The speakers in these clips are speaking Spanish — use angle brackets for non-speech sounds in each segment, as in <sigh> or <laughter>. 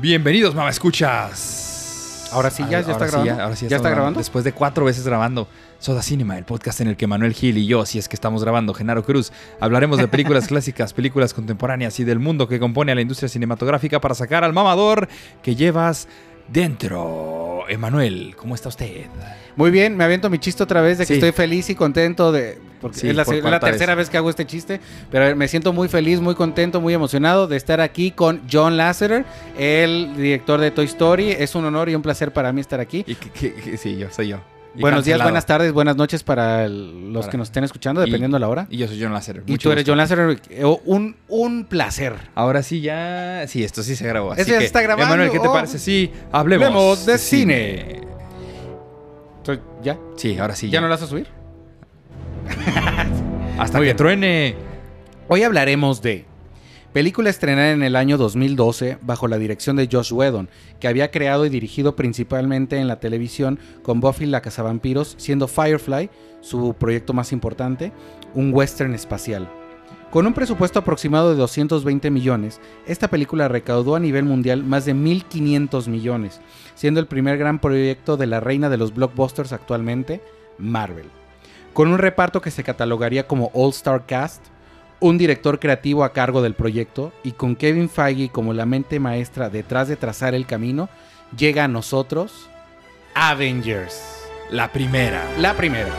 Bienvenidos, mamá escuchas. Ahora sí, ya, ya está grabando. ahora sí ¿Ya está grabando? Después de cuatro veces grabando. Soda Cinema, el podcast en el que Manuel Gil y yo, si es que estamos grabando, Genaro Cruz, hablaremos de películas <laughs> clásicas, películas contemporáneas y del mundo que compone a la industria cinematográfica para sacar al mamador que llevas dentro. Emanuel, ¿cómo está usted? Muy bien, me aviento mi chiste otra vez de que Sí. estoy feliz y contento de... Porque Sí, es la, por la tercera vez. que hago este chiste, pero me siento muy feliz, muy contento, muy emocionado de estar aquí con John Lasseter, el director de Toy Story. Es un honor y un placer para mí estar aquí. Y que- que- que- sí, yo, soy yo. Buenos días, buenas tardes, buenas noches para el- los Para- que nos estén escuchando, dependiendo de la hora. Y yo soy John Lasseter. Y tú eres. John Lasseter, eh, un, un placer. Ahora sí, ya. Sí, esto sí se grabó. Así Este que, está grabando. Emanuel, ¿qué te Oh. parece? Sí, hablemos, Hablemos de cine. Entonces, ¿Ya? Sí, ahora sí. ¿Ya no lo vas a subir? <laughs> Hasta Muy que bien. truene. Hoy hablaremos de película estrenada en el año 2012 bajo la dirección de Josh Whedon, que había creado y dirigido principalmente en la televisión con Buffy la cazavampiros, siendo Firefly su proyecto más importante, un western espacial. Con un presupuesto aproximado de 220 millones, esta película recaudó a nivel mundial más de 1.500 millones, siendo el primer gran proyecto de la reina de los blockbusters actualmente, Marvel. Con un reparto que se catalogaría como All Star Cast, un director creativo a cargo del proyecto y con Kevin Feige como la mente maestra detrás de trazar el camino, llega a nosotros Avengers. La primera. La primera.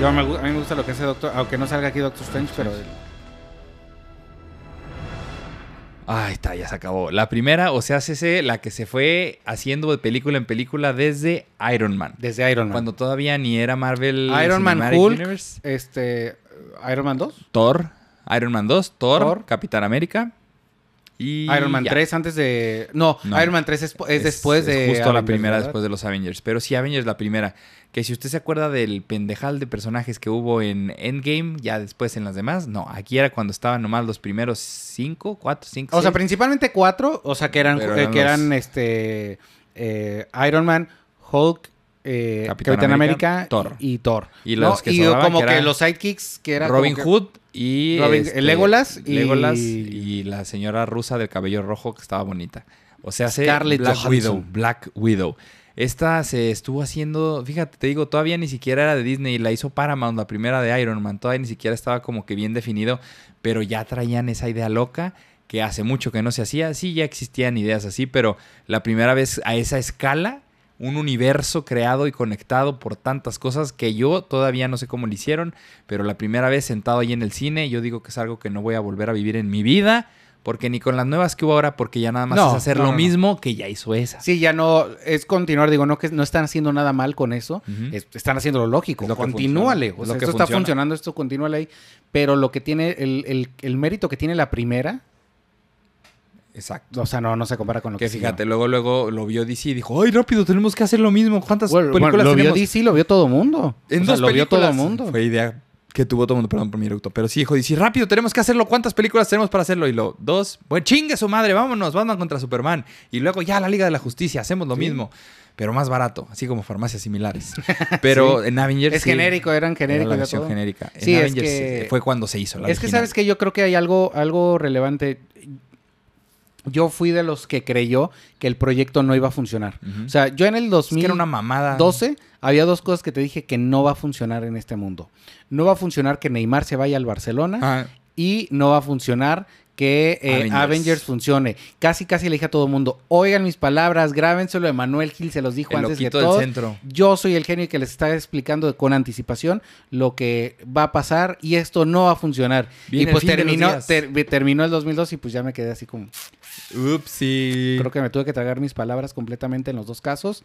Yo a mí me gusta lo que hace Doctor, aunque no salga aquí Doctor Strange, pero Ahí está, ya se acabó. La primera, o sea, CC, la que se fue haciendo de película en película desde Iron Man. desde Iron Man. Cuando todavía ni era Marvel. Iron Man, Hulk, Universe. este Iron Man 2, Thor, Iron Man 2, Thor, Thor. Capitán América. Y Iron Man ya. 3 antes de no, No. Iron Man 3 es, es después de justo la primera ¿verdad? después de los Avengers. Pero sí, Avengers la primera. Que si usted se acuerda del pendejal de personajes que hubo en Endgame, ya después en las demás, no. Aquí era cuando estaban nomás los primeros cinco, cuatro, cinco. O sea, principalmente cuatro, o sea, que eran, que los- eran este eh, Iron Man, Hulk, eh, Capitán Capitán, América, América, Thor. y, y Thor. Y ¿no? los que Y como que los sidekicks que era Robin que- Hood y Robin- este, Legolas y- Legolas y la señora rusa del cabello rojo que estaba bonita. O sea, se Scarlett Black Johansson. Widow, Black Widow. Esta se estuvo haciendo, fíjate, te digo, todavía ni siquiera era de Disney, la hizo Paramount, la primera de Iron Man, todavía ni siquiera estaba como que bien definido, pero ya traían esa idea loca que hace mucho que no se hacía. Sí, ya existían ideas así, pero la primera vez a esa escala, un universo creado y conectado por tantas cosas que yo todavía no sé cómo lo hicieron, pero la primera vez sentado ahí en el cine, yo digo que es algo que no voy a volver a vivir en mi vida, porque ni con las nuevas que hubo ahora, porque ya nada más No, es hacer no, lo no, mismo que ya hizo esa. Sí, ya no es continuar, digo, no que no están haciendo nada mal con eso, es- están haciendo lo lógico, lo continúale, o sea, lo que esto está funciona. funcionando, esto continúale ahí, pero lo que tiene el, el- el mérito que tiene la primera, Exacto. o sea, no, no se compara con lo que, Que fíjate, luego luego lo vio DC y dijo, ¡ay, rápido, tenemos que hacer lo mismo! ¿Cuántas Bueno, bueno, películas lo vio tenemos? DC, lo vio todo mundo. En O sea, dos lo vio todo el películas. mundo. Fue idea que tuvo todo el mundo, perdón por mi eructo. Pero sí, dijo, DC, rápido, tenemos que hacerlo. ¿Cuántas películas tenemos para hacerlo? Y lo, dos, pues chingue su madre, vámonos, Batman contra Superman. Y luego ya la Liga de la Justicia, hacemos lo Sí. mismo. Pero más barato, así como farmacias similares. Pero <laughs> en Avengers. Es sí, genérico, eran era genéricos. versión todo. genérica. En Sí, es Avengers que- fue cuando se hizo la Es que sabes que yo creo que hay algo, algo relevante. Yo fui de los que creyó que el proyecto no iba a funcionar. O sea, yo en el Es 2012 que era una mamada. había dos cosas que te dije que no va a funcionar en este mundo. No va a funcionar que Neymar se vaya al Barcelona Ah, y no va a funcionar que eh, Avengers. Avengers. funcione. Casi, casi le dije a todo el mundo, oigan mis palabras, grábenselo, Emanuel Gil se los dijo el antes de todo. centro. Yo soy el genio que les está explicando con anticipación lo que va a pasar y esto no va a funcionar. Y pues de terminó, ter- terminó el 2002 y pues ya me quedé así como... Upsi. Creo que me tuve que tragar mis palabras completamente en los dos casos.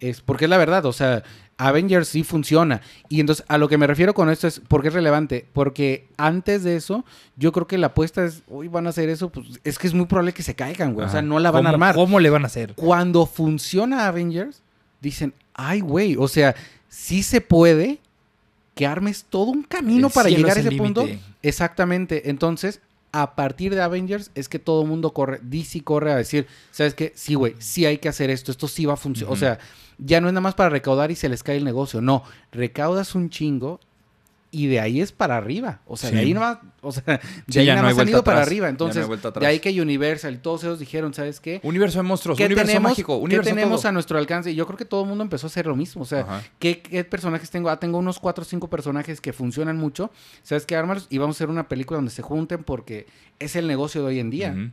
Es porque es la verdad, o sea, Avengers sí funciona. Y entonces a lo que me refiero con esto es, ¿por qué es relevante? Porque antes de eso, yo creo que la apuesta es, uy, van a hacer eso, pues es que es muy probable que se caigan, güey. O sea, no la van a ¿Cómo- armar. ¿Cómo le van a hacer? Cuando funciona Avengers, dicen, ay, güey, o sea, sí se puede que armes todo un camino El para llegar a ese punto. Exactamente. Entonces, a partir de Avengers es que todo el mundo corre, DC corre a decir, ¿sabes qué? Sí, güey, sí hay que hacer esto, esto sí va a funcionar. O sea, ya no es nada más para recaudar y se les cae el negocio. No, recaudas un chingo y de ahí es para arriba. O sea, de ahí no va, o sea, de Sí, ahí nada no más han ido para atrás. arriba. No hay Entonces, de ahí que Universal y todos ellos dijeron, ¿sabes qué? Universo de monstruos, ¿Qué universo tenemos, mágico, ¿qué tenemos todo. a nuestro alcance? Y yo creo que todo el mundo empezó a hacer lo mismo. O sea. ¿qué, qué personajes tengo? Ah, tengo unos cuatro o cinco personajes que funcionan mucho. ¿Sabes qué? Ármalos y vamos a hacer una película donde se junten porque es el negocio de hoy en día. Ujú.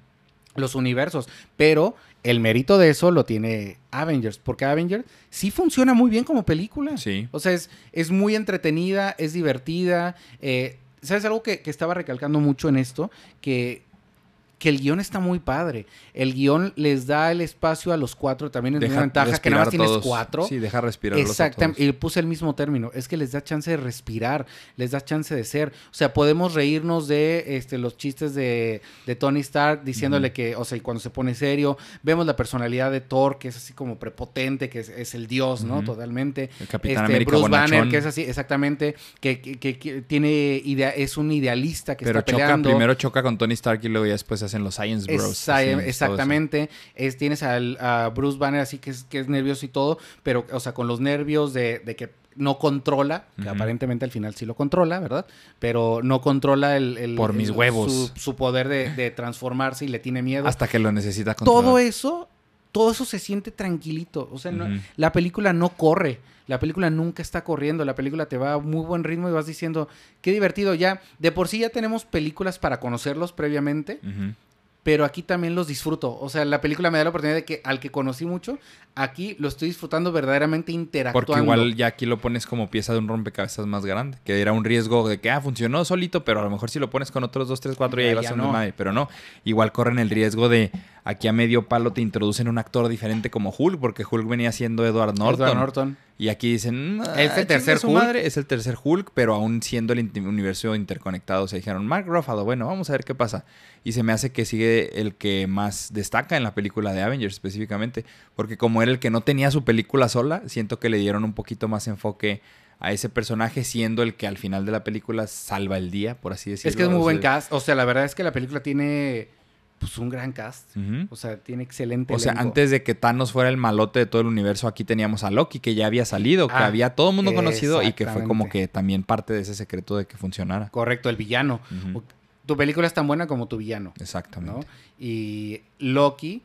Los universos. Pero el mérito de eso lo tiene Avengers. Porque Avengers sí funciona muy bien como película. Sí. O sea, es, es muy entretenida, es divertida. eh, ¿Sabes algo que, que estaba recalcando mucho en esto? Que, que el guion está muy padre. El guion les da el espacio a los cuatro. También es una ventaja que nada más tienes cuatro. Sí, deja respirar Exactamente, y puse el mismo término, es que les da chance de respirar, les da chance de ser, o sea, podemos reírnos de este, los chistes de, de Tony Stark diciéndole que, o sea, y cuando se pone serio, vemos la personalidad de Thor, que es así como prepotente, que es, es el dios, ¿no? Totalmente. El Capitán Este, América Bruce Banner, que es así, exactamente, que, que- que- que tiene idea, es un idealista que Pero está choca, peleando. primero choca con Tony Stark y luego ya después hacen los Science Bros. Así, eso. exactamente. Es, tienes al, a Bruce Banner así que es, que es nervioso y todo, pero, o sea, con los nervios de, de que no controla, que aparentemente al final sí lo controla, ¿verdad? Pero no controla el... el- Por mis el- huevos. Su, su poder de, de transformarse y le tiene miedo. Hasta que lo necesita controlar. todo eso, todo eso se siente tranquilito. O sea, no- la película no corre. La película nunca está corriendo. La película te va a muy buen ritmo y vas diciendo, qué divertido. Ya, de por sí ya tenemos películas para conocerlos previamente pero aquí también los disfruto. O sea, la película me da la oportunidad de que al que conocí mucho, aquí lo estoy disfrutando verdaderamente interactuando. Porque igual ya aquí lo pones como pieza de un rompecabezas más grande. Que era un riesgo de que, ah, funcionó solito, pero a lo mejor si lo pones con otros dos, tres, cuatro, ya, ibas a no. desmadre. Pero no, igual corren el riesgo de aquí a medio palo te introducen un actor diferente como Hulk, porque Hulk venía siendo Edward Norton. Edward Norton. Y aquí dicen, "Ah, Es el chingue tercer su Hulk". madre, es el tercer Hulk, pero aún siendo el universo interconectado. Se dijeron, Mark Ruffalo, bueno, vamos a ver qué pasa. Y se me hace que sigue el que más destaca en la película de Avengers específicamente. Porque como era el que no tenía su película sola, siento que le dieron un poquito más enfoque a ese personaje, siendo el que al final de la película salva el día, por así decirlo. Es que es muy buen cast. O sea, la verdad es que la película tiene pues un gran cast. O sea, tiene excelente O sea, antes de que Thanos fuera el malote de todo el universo, aquí teníamos a Loki, que ya había salido, que Ah, había todo el mundo conocido y que fue como que también parte de ese secreto de que funcionara. Correcto, el villano. Tu película es tan buena como tu villano. Exactamente. ¿no? Y Loki,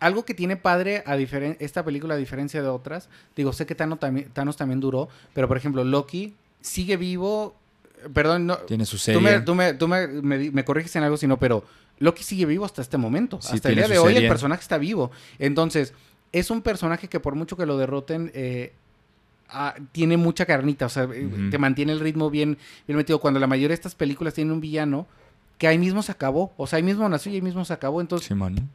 algo que tiene padre a esta película a diferencia de otras, digo, sé que Thanos también, Thanos también duró, pero por ejemplo, Loki sigue vivo, perdón, no, Tiene su tú, serie. me, tú, me, tú me- me me corriges en algo, sino, pero Loki sigue vivo hasta este momento, Sí, hasta el día de hoy el personaje está vivo. Entonces, es un personaje que por mucho que lo derroten, eh, ah, tiene mucha carnita, o sea, eh, te mantiene el ritmo bien, bien metido. Cuando la mayoría de estas películas tienen un villano, que ahí mismo se acabó. O sea, ahí mismo nació y ahí mismo se acabó. Entonces, Simón.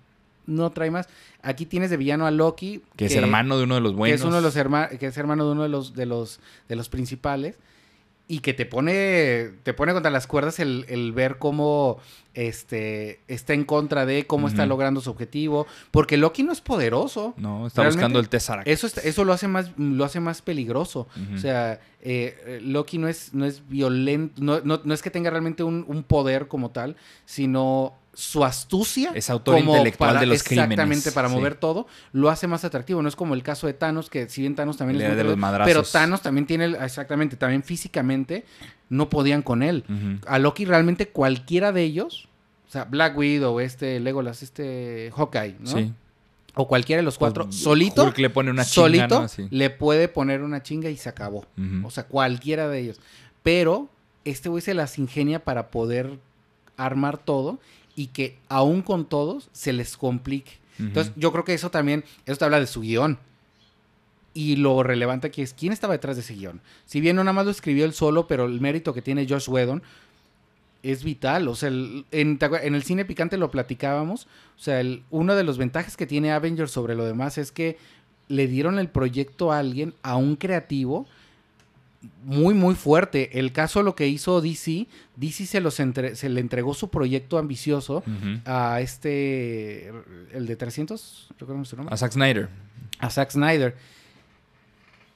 no trae más. Aquí tienes de villano a Loki. Que es hermano de uno de los que buenos. es uno de los que es hermano de uno de los, de los, de los principales. Y que te pone, te pone contra las cuerdas el, el ver cómo este, está en contra de, cómo está logrando su objetivo. Porque Loki no es poderoso. No, está Realmente, buscando el Tesseract. Eso, está- eso lo hace más, lo hace más peligroso. O sea, eh, Loki no es, no es violento, no, no- no es que tenga realmente un, un poder como tal, sino su astucia. Es autor como intelectual para- de los Exactamente, crímenes, para sí. mover todo, lo hace más atractivo. No es como el caso de Thanos, que si bien Thanos también Él es de los madrazos. Pero Thanos también tiene, exactamente, también físicamente no podían con él. A Loki realmente cualquiera de ellos, o sea, Black Widow, este Legolas, este Hawkeye, ¿no? Sí. O cualquiera de los cuatro, Pues, solito, Hulk le pone una chinga, solito le puede poner una chinga y se acabó. O sea, cualquiera de ellos. Pero este güey se las ingenia para poder armar todo y que aún con todos se les complique. Entonces, yo creo que eso también, eso te habla de su guion. Y lo relevante aquí es quién estaba detrás de ese guion. Si bien no nada más lo escribió él solo, pero el mérito que tiene Josh Whedon es vital. O sea, el- en, ¿te acuer- en el cine picante lo platicábamos. O sea, el- uno de los ventajas que tiene Avengers sobre lo demás es que le dieron el proyecto a alguien, a un creativo, muy, muy fuerte. El caso lo que hizo DC, DC se, los entre- se le entregó su proyecto ambicioso a este, el de 300, recuerdo su nombre, A Zack Snyder. a Zack Snyder.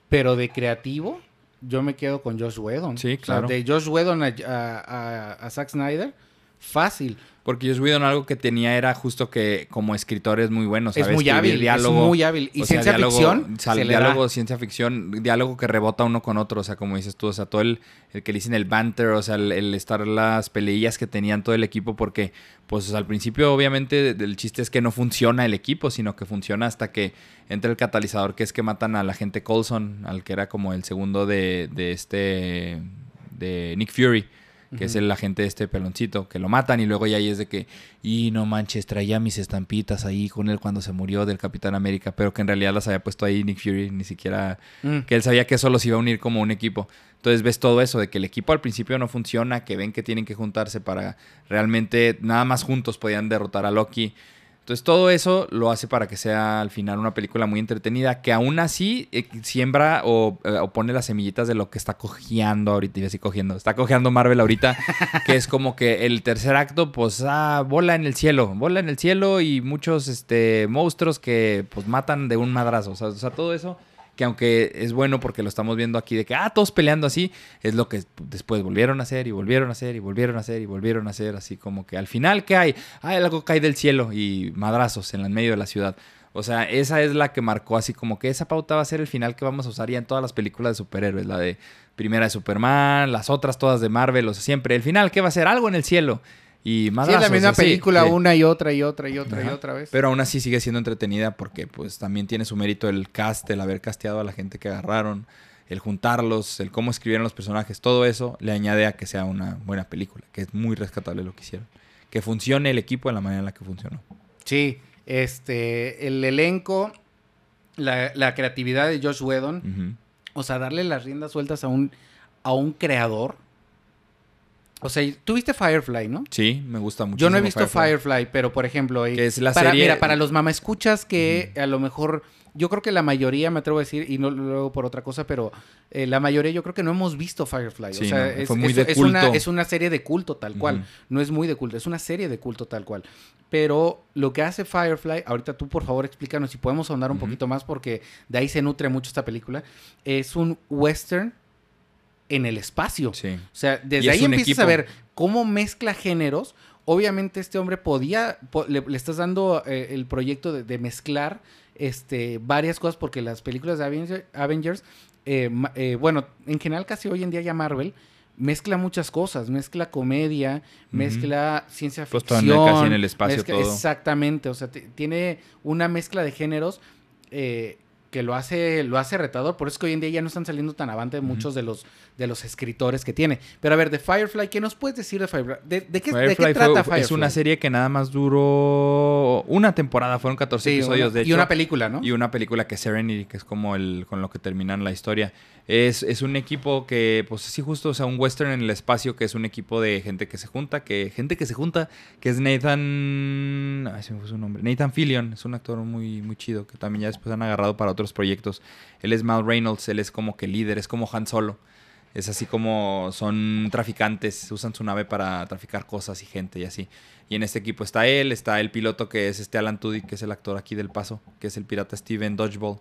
Pero de creativo, yo me quedo con Josh Whedon. Sí, O sea, claro. de Josh Whedon a, a- a- a Zack Snyder, fácil. Porque Joss Whedon algo que tenía era justo que como escritor es muy bueno, Es sabe muy escribir hábil, diálogo, es muy hábil. Y sea, ciencia diálogo- ficción, sal- se le da. diálogo, ciencia ficción, diálogo que rebota uno con otro, o sea, como dices tú, o sea, todo el, el que le dicen el banter, o sea, el, el estar las peleillas que tenían todo el equipo, porque, pues, o sea, al principio, obviamente, el chiste es que no funciona el equipo, sino que funciona hasta que entra el catalizador, que es que matan al agente Coulson, al que era como el segundo de, de este, de Nick Fury. Que es el agente de este peloncito, que lo matan y luego ya ahí es de que, y no manches, traía mis estampitas ahí con él cuando se murió del Capitán América, pero que en realidad las había puesto ahí Nick Fury, ni siquiera, Mm. que él sabía que eso los iba a unir como un equipo. Entonces ves todo eso, de que el equipo al principio no funciona, que ven que tienen que juntarse para realmente, nada más juntos podían derrotar a Loki. Entonces todo eso lo hace para que sea al final una película muy entretenida, que aún así eh, siembra o, eh, o pone las semillitas de lo que está cojeando ahorita, y así cogiendo, está cojeando Marvel ahorita, que es como que el tercer acto, pues, ah, bola en el cielo, bola en el cielo y muchos este, monstruos que pues matan de un madrazo, o sea, o sea, todo eso que aunque es bueno porque lo estamos viendo aquí de que, ah, todos peleando así, es lo que después volvieron a hacer y volvieron a hacer y volvieron a hacer y volvieron a hacer, así como que al final, ¿qué hay? Ah, algo cae del cielo y madrazos en el medio de la ciudad. O sea, esa es la que marcó así como que esa pauta va a ser el final que vamos a usar ya en todas las películas de superhéroes, la de primera de Superman, las otras todas de Marvel, o sea, siempre el final, ¿qué va a ser? Algo en el cielo. Y Sí, madrazos. es la misma película sí. una y otra y otra y otra y otra vez. Pero aún así sigue siendo entretenida porque pues también tiene su mérito el cast, el haber casteado a la gente que agarraron, el juntarlos, el cómo escribieron los personajes, todo eso le añade a que sea una buena película, que es muy rescatable lo que hicieron. Que funcione el equipo de la manera en la que funcionó. Sí, este, el elenco, la, la creatividad de Josh Whedon, o sea, darle las riendas sueltas a un, a un creador. O sea, tuviste Firefly, ¿no? Sí, me gusta mucho. Yo no he visto Firefly, pero por ejemplo, Que es la para, serie- mira, para los escuchas que a lo mejor, yo creo que la mayoría, me atrevo a decir, y no luego por otra cosa, pero eh, la mayoría yo creo que no hemos visto Firefly. Sí, o sea, no, es, fue muy es- de es una, culto. es una serie de culto tal cual. No es muy de culto, es una serie de culto tal cual. Pero lo que hace Firefly, ahorita tú por favor explícanos si podemos ahondar un poquito más porque de ahí se nutre mucho esta película. Es un western en el espacio. Sí. O sea, desde es ahí empiezas equipo. a ver cómo mezcla géneros. Obviamente este hombre podía, po- le, le estás dando eh, el proyecto de, de mezclar este, varias cosas porque las películas de Avenger- Avengers, eh, eh, bueno, en general casi hoy en día ya Marvel, mezcla muchas cosas, mezcla comedia, mezcla ciencia Pues ficción. en- casi en el espacio mezcla- todo. Exactamente, o sea, tiene una mezcla de géneros eh, que lo hace, lo hace retador. Por eso es que hoy en día ya no están saliendo tan avante muchos de los, de los escritores que tiene. Pero a ver, de Firefly, ¿qué nos puedes decir de Firefly? ¿De, de qué, de qué Firefly fue- trata Firefly? es una serie que nada más duró una temporada, fueron 14 Sí, episodios una- de hecho. Y una película, ¿no? Y una película que es Serenity, que es como el con lo que terminan la historia. Es, es un equipo que, pues sí, justo, o sea, un western en el espacio, que es un equipo de gente que se junta, que gente que se junta, que es Nathan... Ay, se me fue su nombre. Nathan Fillion, es un actor muy, muy chido, que también ya después han agarrado para otros proyectos. Él es Mal Reynolds, él es como que líder, es como Han Solo. Es así como son traficantes, usan su nave para traficar cosas y gente y así. Y en este equipo está él, está el piloto que es este Alan Tudyk, que es el actor aquí del paso, que es el pirata Steven Dodgeball,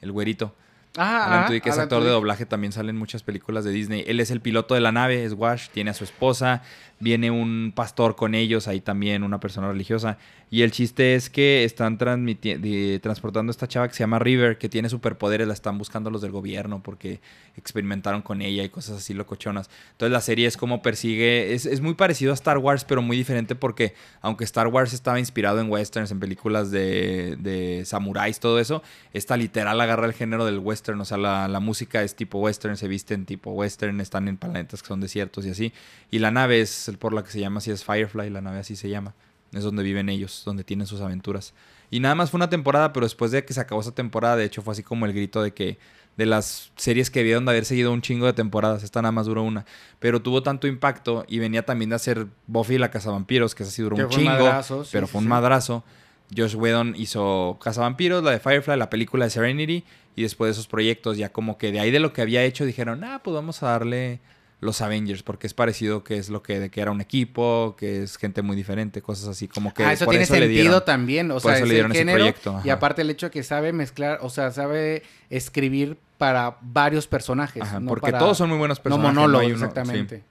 el güerito. Ah, Alan Tudyk es Alan actor de doblaje, también sale en muchas películas de Disney. Él es el piloto de la nave, es Wash, tiene a su esposa, viene un pastor con ellos, ahí también una persona religiosa. Y el chiste es que están transportando a esta chava que se llama River, que tiene superpoderes, la están buscando los del gobierno porque experimentaron con ella y cosas así locochonas. Entonces la serie es como persigue, es, es muy parecido a Star Wars, pero muy diferente porque aunque Star Wars estaba inspirado en westerns, en películas de, de samuráis, todo eso, esta literal agarra el género del western, o sea, la, la música es tipo western, se visten tipo western, están en planetas que son desiertos y así. Y la nave es el por la que se llama así, es Firefly, la nave así se llama. Es donde viven ellos, donde tienen sus aventuras. Y nada más fue una temporada, pero después de que se acabó esa temporada, de hecho fue así como el grito de que de las series que vieron de haber seguido un chingo de temporadas, esta nada más duró una, pero tuvo tanto impacto y venía también de hacer Buffy la Cazavampiros, que esa sí duró Que un chingo, madrazo, sí, pero sí, fue un sí. madrazo. Josh Whedon hizo Cazavampiros, la de Firefly, la película de Serenity y después de esos proyectos ya como que de ahí de lo que había hecho dijeron, ah, pues vamos a darle los Avengers porque es parecido que es lo que de que era un equipo, que es gente muy diferente, cosas así como que ah, eso por tiene eso sentido dieron. también. O por sea, eso es le dieron el ese proyecto, Y aparte el hecho de que sabe mezclar, o sea, sabe escribir para varios personajes. Ajá, no porque para- todos son muy buenos No personajes. monólogo, hay uno- exactamente. sí.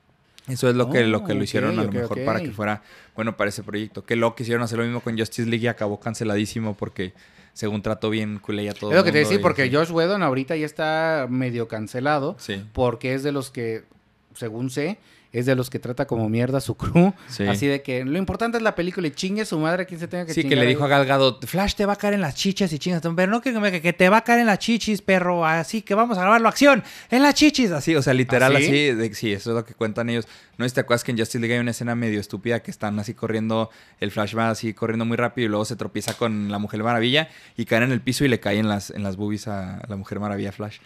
Eso es lo que, lo, que Oh, lo hicieron ok, a lo mejor para que fuera bueno para ese proyecto. Que lo quisieron hacer lo mismo con Justice League y acabó canceladísimo porque según trató bien culé a todo Es lo que te decía, porque. Josh Whedon ahorita ya está medio cancelado. Sí, Porque es de los que, según sé, es de los que trata como mierda a su crew. sí. Así de que lo importante es la película y chingue su madre a quien se tenga que Sí, que le ahí. dijo a Gal Gadot, Flash te va a caer en las chichas y chingas, pero no que, que, que te va a caer en las chichis, perro, así que vamos a grabarlo, acción, en las chichis, así, o sea, literal ¿Ah, sí? así, de- sí, eso es lo que cuentan ellos. No sé si te acuerdas que en Justice League hay una escena medio estúpida que están así corriendo, el Flash va así corriendo muy rápido y luego se tropieza con la Mujer Maravilla y cae en el piso y le cae en las, en las boobies a la Mujer Maravilla Flash.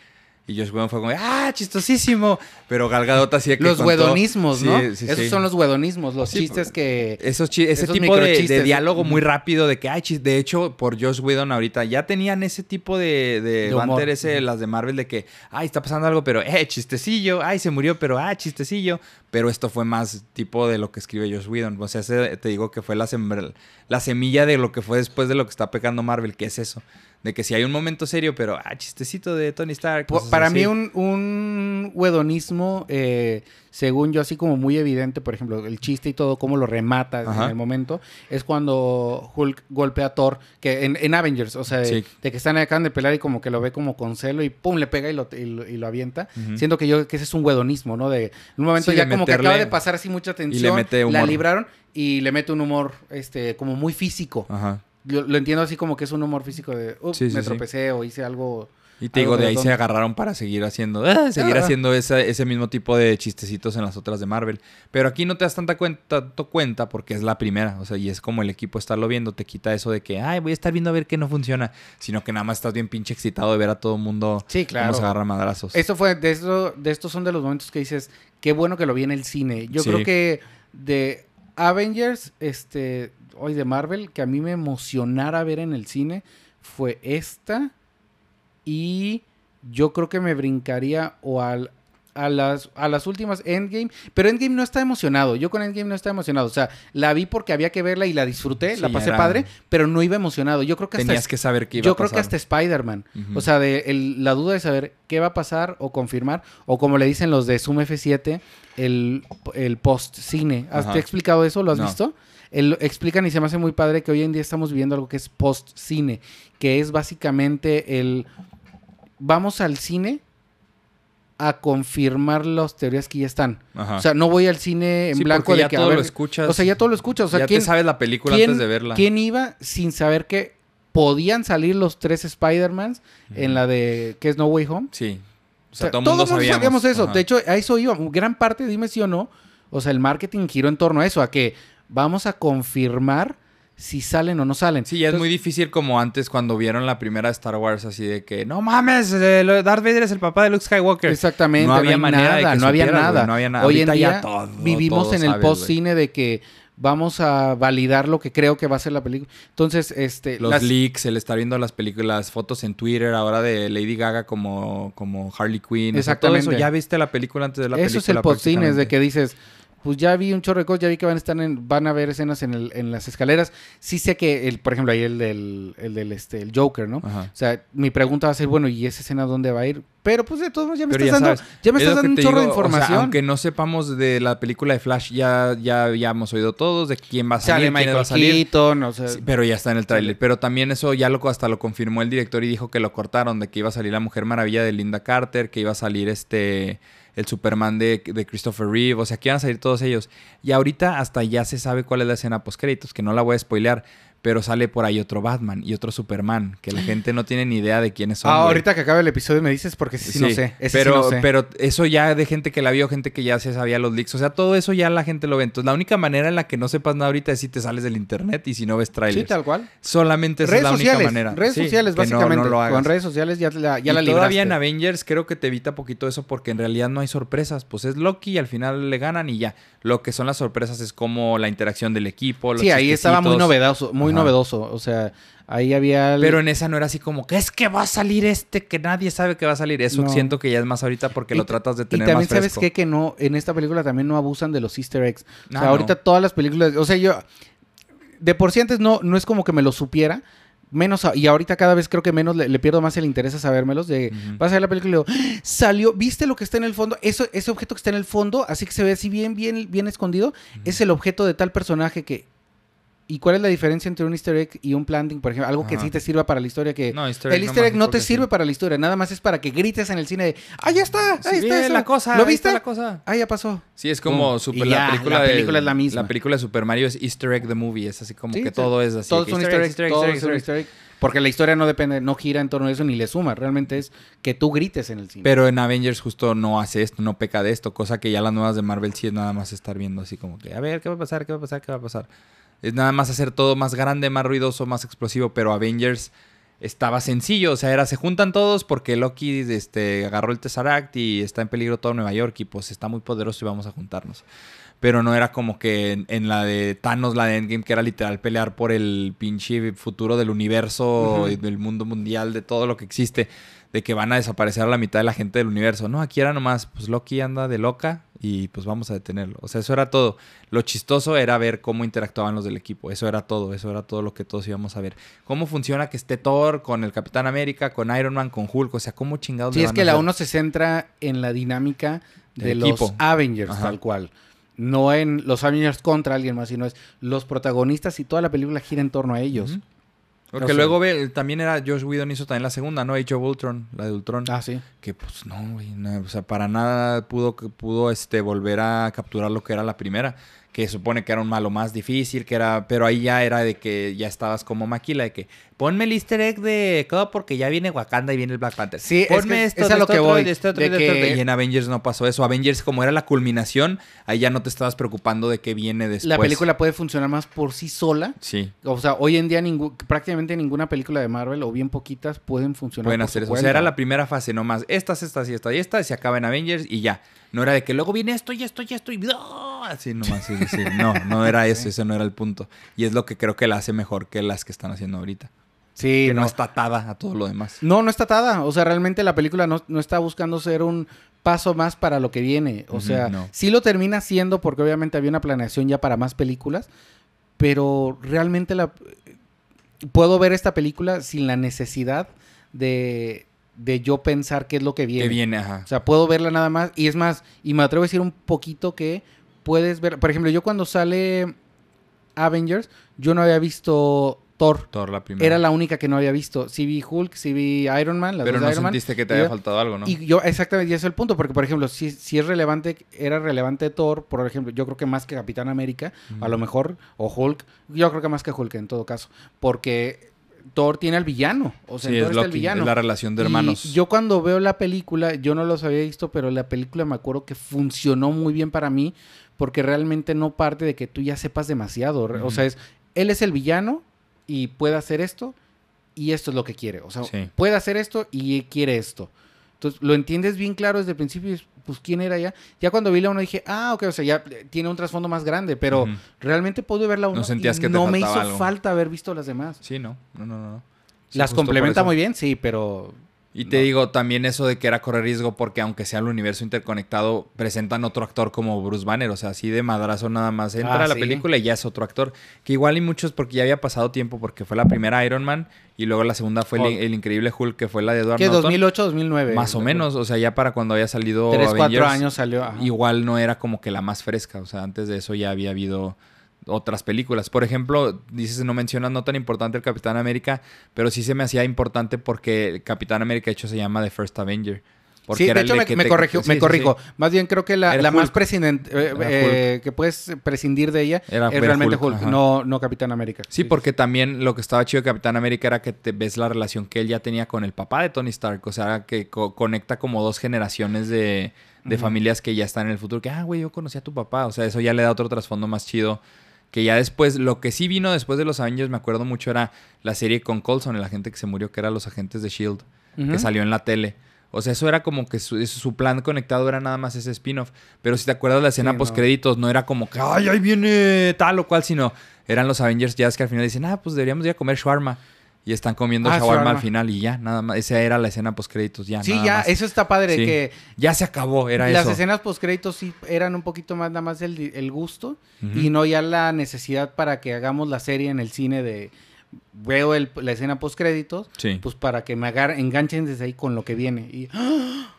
Y Josh Whedon fue como, ¡ah, chistosísimo! Pero Gal Gadot así de que Los contó- huedonismos, ¿no? Sí, sí, Esos sí. son los huedonismos, los Sí, chistes que... Esos chi- ese Esos tipo de, de diálogo muy rápido de que, ay, chis, de hecho, por Josh Whedon ahorita ya tenían ese tipo de, de, De ese, las de Marvel, de que, ay, está pasando algo, pero, eh, chistecillo, ay, se murió, pero, ah, chistecillo. Pero esto fue más tipo de lo que escribe Josh Whedon. O sea, ese, te digo que fue la, sembra- la semilla de lo que fue después de lo que está pecando Marvel, que es eso. De que si hay un momento serio, pero, ah, chistecito de Tony Stark. Para así. mí un, un huedonismo, eh, según yo, así como muy evidente, por ejemplo, el chiste y todo, cómo lo remata Ajá. en el momento, es cuando Hulk golpea a Thor, que en, en Avengers, o sea, de, Sí. de que están acaban de pelear y como que lo ve como con celo y pum, le pega y lo, y lo, y lo avienta. Ujú. Siento que yo que ese es un huedonismo, ¿no? De un momento Sí, ya como que acaba de pasar así mucha tensión, mete la libraron y le mete un humor este como muy físico. Ajá. Yo lo entiendo así como que es un humor físico de, "Ups, Sí, sí, me sí. tropecé o hice algo Y te digo, de ahí se agarraron para seguir haciendo, ah, seguir Ah. haciendo ese, ese mismo tipo de chistecitos en las otras de Marvel. Pero aquí no te das tanta cuenta, tanto cuenta porque es la primera. O sea, y es como el equipo estarlo viendo, te quita eso de que, ay, voy a estar viendo a ver qué no funciona. Sino que nada más estás bien pinche excitado de ver a todo el mundo Sí, claro. cómo se agarra madrazos. Esto fue, de, esto, de estos son de los momentos que dices, qué bueno que lo vi en el cine. Yo Sí. creo que de Avengers, este, hoy de Marvel, que a mí me emocionara ver en el cine, fue esta. Y yo creo que me brincaría o al, a, las, a las últimas Endgame. Pero Endgame no está emocionado. Yo con Endgame no estaba emocionado. O sea, la vi porque había que verla y la disfruté, Sí, la pasé era- padre, pero no iba emocionado. Yo creo que hasta Tenías que saber qué iba yo a creo pasar. que hasta Spider-Man. O sea, de el- la duda de saber qué va a pasar o confirmar, o como le dicen los de Zoom F7, el, el post-cine. ¿Has te explicado eso? ¿Lo has No. visto? El- explican y se me hace muy padre que hoy en día estamos viviendo algo que es post-cine, que es básicamente el... Vamos al cine a confirmar las teorías que ya están. Ajá. O sea, no voy al cine en Sí, blanco de ya que a todo ver- lo escuchas. O sea, ya todo lo escuchas. O sea, ya ¿quién, te sabes la película ¿quién- antes de verla. ¿Quién iba sin saber que podían salir los tres Spider-Mans en la de que es No Way Home? Sí. O O sea, sea, todo el mundo sabíamos. sabíamos eso. Ajá. De hecho, a eso iba. Gran parte, dime sí o no. O sea, el marketing giró en torno a eso, a que vamos a confirmar si salen o no salen. Sí, ya es muy difícil como antes cuando vieron la primera Star Wars así de que no mames, eh, Darth Vader es el papá de Luke Skywalker. Exactamente, No había hay manera de nada, que no había supieras, nada. no había nada. Hoy en Ahorita día todo- vivimos todo en el güey. post-cine de que vamos a validar lo que creo que va a ser la película. Entonces, este... Los las- leaks, el estar viendo las películas, fotos en Twitter ahora de Lady Gaga como, como Harley Quinn. o sea, todo Exactamente. eso, ya viste la película antes de la película. Eso es el post-cine, es de que dices, pues ya vi un chorro de cosas, ya vi que van a estar en, van a ver escenas en, el- en las escaleras. Sí sé que, el, por ejemplo, ahí el del, el del este, el Joker, ¿no? Ajá. O sea, mi pregunta va a ser, bueno, ¿y esa escena dónde va a ir? Pero pues de todos modos ya me Pero estás ya dando, sabes, ya me Es estás dando un chorro de digo, o sea, información. aunque no sepamos de la película de Flash, ya, ya habíamos oído todos de quién va a Sale salir, quién va a salir. Keaton, o sea, Sí, pero ya está en el tráiler. Pero también eso ya lo hasta lo confirmó el director y dijo que lo cortaron, de que iba a salir la Mujer Maravilla de Linda Carter, que iba a salir este el Superman de, de Christopher Reeve, o sea, que iban a salir todos ellos. Y ahorita hasta ya se sabe cuál es la escena post créditos, que no la voy a spoilear, pero sale por ahí otro Batman y otro Superman, que la gente no tiene ni idea de quiénes son. ah, ahorita que acabe el episodio me dices porque sí, sí, no sé. Ese sí pero, no sé. pero eso ya de gente que la vio, gente que ya se sabía los leaks. O sea, todo eso ya la gente lo ve. Entonces, la única manera en la que no sepas nada ahorita es si te sales del internet y si no ves sí, trailers. tal cual. Solamente esa Redes es la única manera. redes Sí, sociales no- básicamente. no lo hagas. Con redes sociales ya la, ya y la todavía en. Avengers creo que te evita poquito eso porque en realidad no hay sorpresas. Pues es Loki y al final le ganan y ya. Lo que son las sorpresas es como la interacción del equipo. los Sí, ahí estaba muy novedoso, muy Ajá. novedoso. O sea, ahí había... el- Pero en esa no era así como que es que va a salir este que nadie sabe que va a salir. Eso No. siento que ya es más ahorita porque Y lo ta- tratas de Y tener también más sabes qué? que no, en esta película también no abusan de los easter eggs. O sea, Ah, ahorita no. todas las películas, o sea, yo de por sí antes no, no es como que me lo supiera, menos, y ahorita cada vez creo que menos le, le pierdo más el interés a sabérmelos, de Ujú. vas a ver la película y digo, "¡Ah! salió, ¿viste lo que está en el fondo? Eso, ese objeto que está en el fondo, así que se ve así bien, bien, bien escondido, es el objeto de tal personaje que... ¿Y cuál es la diferencia entre un easter egg y un planting, por ejemplo? Algo que sí te sirva para la historia que... No, easter el easter egg no te sirve sí. para la historia, nada más es para que grites en el cine de, ¡ah, ya está! Ahí Sí, está eso! la cosa, ¿Lo viste? la cosa. Ah, ya pasó. Sí, es como super, la película la película es la misma. La película de Super Mario es Easter egg the movie, es así como Sí, que todo es así. Todos son easter easter egg, todos easter easter egg. Porque la historia no depende, no gira en torno a eso ni le suma. Realmente es que tú grites en el cine. Pero en Avengers justo no hace esto, no peca de esto, cosa que ya las nuevas de Marvel sí es nada más estar viendo así como que, a ver, ¿qué va a pasar? ¿Qué va a pasar? ¿Qué va a pasar? Es nada más hacer todo más grande, más ruidoso, más explosivo, pero Avengers estaba sencillo, o sea, era se juntan todos porque Loki este, agarró el Tesseract y está en peligro todo Nueva York y pues está muy poderoso y vamos a juntarnos. Pero no era como que en, en la de Thanos, la de Endgame, que era literal pelear por el pinche futuro del universo, y del mundo mundial, de todo lo que existe, de que van a desaparecer a la mitad de la gente del universo. No, aquí era nomás, pues Loki anda de loca y pues vamos a detenerlo. O sea, eso era todo. Lo chistoso era ver cómo interactuaban los del equipo. Eso era todo, eso era todo lo que todos íbamos a ver. Cómo funciona que esté Thor con el Capitán América, con Iron Man, con Hulk. O sea, cómo chingados Sí, le es que a la hacer? uno se centra en la dinámica de Del los equipo. Avengers, Ajá. tal cual. No en los Avengers contra alguien más, sino es los protagonistas y toda la película gira en torno a ellos. Porque luego ve, también era Josh Whedon hizo también la segunda, ¿no? Age of Ultron, la de Ultron. Ah, sí. Que pues no, güey, no, o sea, para nada pudo, pudo este, volver a capturar lo que era la primera. Que supone que era un malo más difícil, que era, pero ahí ya era de que ya estabas como maquila, de que ponme el easter egg de porque ya viene Wakanda y viene el Black Panther. Sí, es ponme que esto, es de a lo esto que otro, voy, Y en Avengers no pasó eso. Avengers, como era la culminación, ahí ya no te estabas preocupando de qué viene después. La película puede funcionar más por sí sola. Sí. O sea, hoy en día ningú- prácticamente ninguna película de Marvel, o bien poquitas, pueden funcionar Pueden por hacer su eso. O sea, era la primera fase nomás. Estas, estas y esta y esta. Se acaba en Avengers y ya. No era de que luego viene esto y esto y esto y... Así nomás. sí, sí. No, no era eso. Ese no era el punto. Y es lo que creo que la hace mejor que las que están haciendo ahorita. Sí, que no, no, está atada a todo lo demás. no, no está atada. O sea, realmente la película no, no está buscando ser un paso más para lo que viene. O sea, no. sí lo termina siendo porque obviamente había una planeación ya para más películas, pero realmente la puedo ver esta película sin la necesidad de, de yo pensar qué es lo que viene. Que viene, ajá. O sea, puedo verla nada más. Y es más, y me atrevo a decir un poquito que puedes ver. Por ejemplo, yo cuando sale Avengers, yo no había visto Thor. Thor la primera. Era la única que no había visto. Sí vi Hulk, sí vi Iron Man, las Pero dos no Iron Man. sentiste que te había yo- faltado algo, ¿no? Y yo, exactamente, y ese es el punto, porque por ejemplo, si, si es relevante, era relevante Thor, por ejemplo, yo creo que más que Capitán América, a lo mejor, o Hulk, yo creo que más que Hulk en todo caso, porque Thor tiene al villano, o sea, Sí, es está el Loki. villano. Es la relación de Y hermanos. yo cuando veo la película, yo no los había visto, pero la película me acuerdo que funcionó muy bien para mí, porque realmente no parte de que tú ya sepas demasiado, o sea, es, él es el villano y puede hacer esto, y esto es lo que quiere, o sea, Sí. puede hacer esto y quiere esto. Entonces, lo entiendes bien claro desde el principio, y pues quién era ya. Ya cuando vi la uno dije, ah, ok, o sea, ya eh, tiene un trasfondo más grande, pero realmente pude ver la uno No sentías y que te no me hizo algo. falta haber visto las demás. Sí, no. No, no, no. Sí, las complementa muy bien, sí, pero Y te No. digo también eso de que era correr riesgo porque aunque sea el universo interconectado, presentan otro actor como Bruce Banner. O sea, así de madrazo nada más entra Ah, a la sí. película y ya es otro actor. Que igual y muchos porque ya había pasado tiempo porque fue la primera Iron Man y luego la segunda fue el, el increíble Hulk que fue la de Edward que Norton. 2008, 2009. Más o menos, o sea, ya para cuando había salido Tres, cuatro años salió. ajá. igual no era como que la más fresca. O sea, antes de eso ya había habido otras películas. Por ejemplo, dices, no mencionas no tan importante el Capitán América, pero sí se me hacía importante porque el Capitán América, de hecho, se llama The First Avenger. Porque sí, de hecho me, me te- corrigió, sí, me sí, corrijo. sí. Más bien creo que la, la más Hulk. prescindente, eh, eh, que puedes prescindir de ella Era es realmente Hulk, no, no Capitán América. Sí, porque también lo que estaba chido de Capitán América era que te ves la relación que él ya tenía con el papá de Tony Stark. O sea, que co- conecta como dos generaciones de, de familias que ya están en el futuro. Que, ah, güey, yo conocí a tu papá. O sea, eso ya le da otro trasfondo más chido. Que ya después, lo que sí vino después de los Avengers, me acuerdo mucho, era la serie con Coulson, el agente que se murió, que era Los Agentes de S.H.I.E.L.D., que salió en la tele. O sea, eso era como que su, plan conectado era nada más ese spin-off. Pero si te acuerdas la escena Sí, no. post créditos, no era como que, ay, ahí viene tal o cual, sino eran los Avengers ya es que al final dicen, ah, pues deberíamos ir a comer shawarma. Y están comiendo Ah, shawarma, al final y ya, nada más. Esa era la escena post créditos, ya. Sí, nada ya, más. eso está padre, Sí. que Ya se acabó, era las eso. escenas post créditos sí eran un poquito más nada más el, el gusto y no ya la necesidad para que hagamos la serie en el cine de veo el- la escena post créditos, Sí. pues para que me agarren, enganchen desde ahí con lo que viene. Y ¡ah!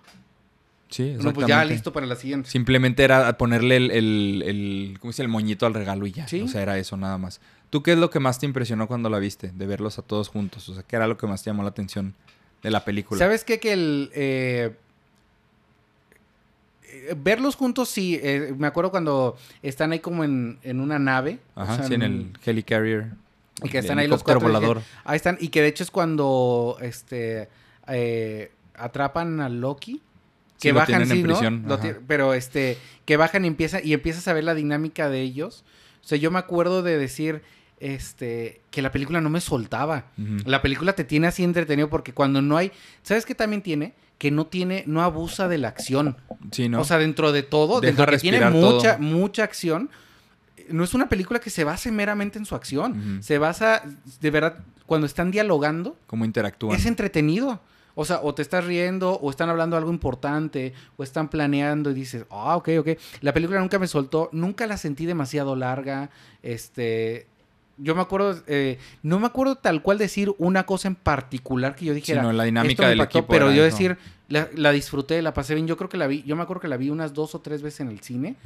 Sí, no, pues ya exactamente. listo para la siguiente. Simplemente era ponerle el, el, el- ¿cómo dice? El moñito al regalo y ya. Sí. O sea, era eso nada más. ¿Tú qué es lo que más te impresionó cuando la viste? De verlos a todos juntos. O sea, ¿qué era lo que más te llamó la atención de la película? ¿Sabes qué? Que el... eh, verlos juntos, sí. eh, me acuerdo cuando están ahí como en, en una nave. o Ajá, sea, sí, en el helicarrier. Y que están ahí los cuatro. volador. Ahí están. Y que de hecho es cuando este eh, atrapan a Loki. Sí, Que lo bajan, en sí, ¿no? prisión, Lo pero este, que bajan y empieza, y empiezas a ver la dinámica de ellos. O sea, yo me acuerdo de decir, este, que la película no me soltaba. La película te tiene así entretenido porque cuando no hay, ¿sabes qué también tiene? Que no tiene, no abusa de la acción. Sí, ¿no? O sea, dentro de todo, Deja dentro de que tiene todo. mucha, mucha acción, no es una película que se base meramente en su acción. Se basa, de verdad, cuando están dialogando, ¿Cómo interactúan? es entretenido. O sea, o te estás riendo, o están hablando algo importante, o están planeando y dices, ah, ok, ok. La película nunca me soltó, nunca la sentí demasiado larga. Este. Yo me acuerdo, eh, no me acuerdo tal cual decir una cosa en particular que yo dijera. Sino la "Esto dinámica del impactó", equipo. Pero yo eso. decir, la, la disfruté, la pasé bien. Yo creo que la vi, yo me acuerdo que la vi unas dos o tres veces en el cine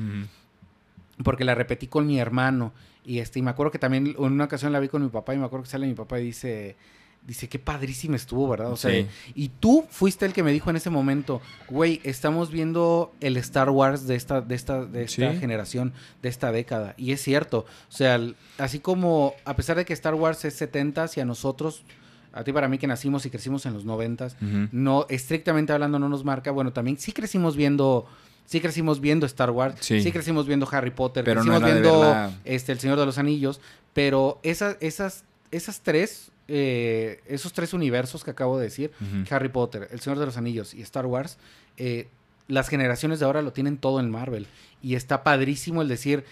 porque la repetí con mi hermano. Y este, y me acuerdo que también en una ocasión la vi con mi papá y me acuerdo que sale mi papá y dice, dice, qué padrísima estuvo, ¿verdad? O sea, Sí. y tú fuiste el que me dijo en ese momento, güey, estamos viendo el Star Wars de esta, de esta, de esta Sí. generación, de esta década. Y es cierto. O sea, así como, a pesar de que Star Wars es 70 y a nosotros, a ti para mí que nacimos y crecimos en los 90 Ujú. no, estrictamente hablando, no nos marca. Bueno, también sí crecimos viendo. Sí crecimos viendo Star Wars, Sí. sí, crecimos viendo Harry Potter, Pero crecimos viendo verla- este, El Señor de los Anillos, pero esas, esas, esas tres, eh, esos tres universos que acabo de decir. Harry Potter, El Señor de los Anillos y Star Wars, eh, las generaciones de ahora lo tienen todo en Marvel. Y está padrísimo el decir,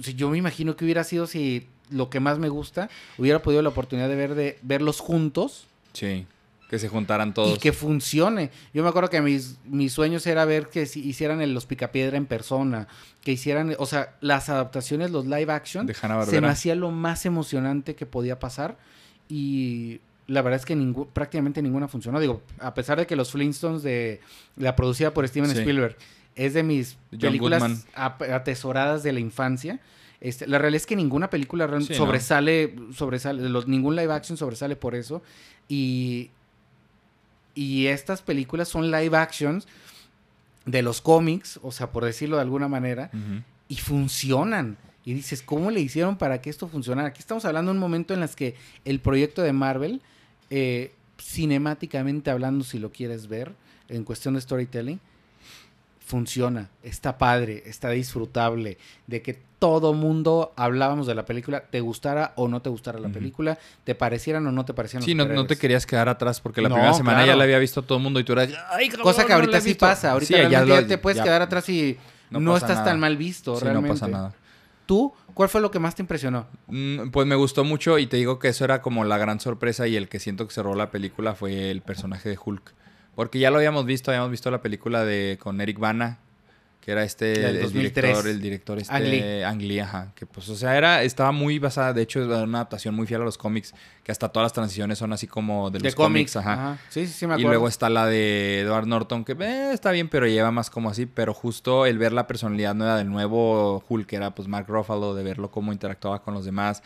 si yo me imagino que hubiera sido si lo que más me gusta, hubiera podido la oportunidad de ver de verlos juntos Sí. Que se juntaran todos. y que funcione. Yo me acuerdo que mis, mis sueños era ver que si hicieran el- los Picapiedra en persona, que hicieran, o sea, las adaptaciones, los live action, De se me hacía lo más emocionante que podía pasar y la verdad es que ningú- prácticamente ninguna funcionó. Digo, a pesar de que los Flintstones de la producida por Steven Sí. Spielberg es de mis John películas atesoradas de la infancia. Este, la realidad es que ninguna película Sí, ¿no? sobresale, sobresale, los- ningún live action sobresale por eso. Y, y estas películas son live actions de los cómics, o sea, por decirlo de alguna manera, y funcionan. Y dices, ¿cómo le hicieron para que esto funcionara? Aquí estamos hablando de un momento en las que el proyecto de Marvel, eh, cinemáticamente hablando, si lo quieres ver, en cuestión de storytelling, funciona, está padre, está disfrutable, de que todo mundo hablábamos de la película, te gustara o no te gustara la película, te parecieran o no te parecieran los Sí, no, no te querías quedar atrás porque la No, primera semana ya la había visto todo el mundo y tú eras. Ay, cabrón, Cosa que ahorita sí visto". pasa, ahorita Sí, ya realmente lo- ya te puedes ya- quedar atrás y no estás nada. tan mal visto, Sí, realmente. no pasa nada. ¿Tú? ¿Cuál fue lo que más te impresionó? Mm, Pues me gustó mucho y te digo que eso era como la gran sorpresa y el que siento que cerró la película fue el personaje de Hulk. Porque ya lo habíamos visto, habíamos visto la película de con Eric Bana, que era este el 2003. director, el director este Ang Lee. Ang Lee, ajá, que pues o sea, era estaba muy basada, de hecho era una adaptación muy fiel a los cómics, que hasta todas las transiciones son así como de los cómics, ajá. Sí, sí, sí, me Y acuerdo. luego está la de Edward Norton, que eh, está bien, pero lleva más como así. Pero justo el ver la personalidad nueva del nuevo Hulk, que era pues Mark Ruffalo, de verlo cómo interactuaba con los demás,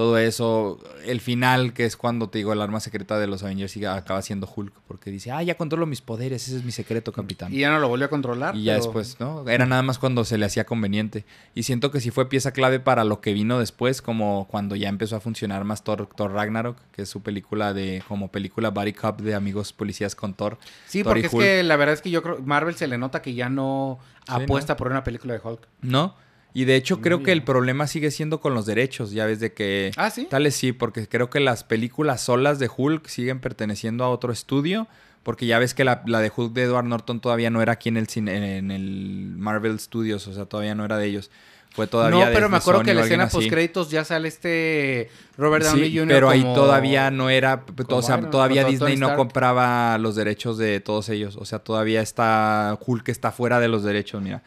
todo eso. El final, que es cuando te digo, el arma secreta de los Avengers y acaba siendo Hulk, porque dice, ah, ya controlo mis poderes, ese es mi secreto, capitán. Y ya no lo volvió a controlar. Y ya después, ¿no? Era nada más cuando se le hacía conveniente. Y siento que sí fue pieza clave para lo que vino después, como cuando ya empezó a funcionar más Thor, Thor Ragnarok, que es su película de, como película Body Cup de amigos policías con Thor. Sí, Thor porque es que la verdad es que yo creo Marvel se le nota que ya no Sí, apuesta por una película de Hulk. ¿No? Y de hecho creo que el bien. problema sigue siendo con los derechos, ya ves de que... Ah, sí. Tales sí, porque creo que las películas solas de Hulk siguen perteneciendo a otro estudio, porque ya ves que la, la de Hulk de Edward Norton todavía no era aquí en el cine, en el Marvel Studios, o sea, todavía no era de ellos. Fue todavía no, pero me acuerdo Sony que la escena post créditos ya sale este Robert Downey Sí, Jr. pero ahí todavía no era, p- como o sea, Iron- todavía Disney no compraba los derechos de todos ellos, o sea, todavía está Hulk está fuera de los derechos, mira.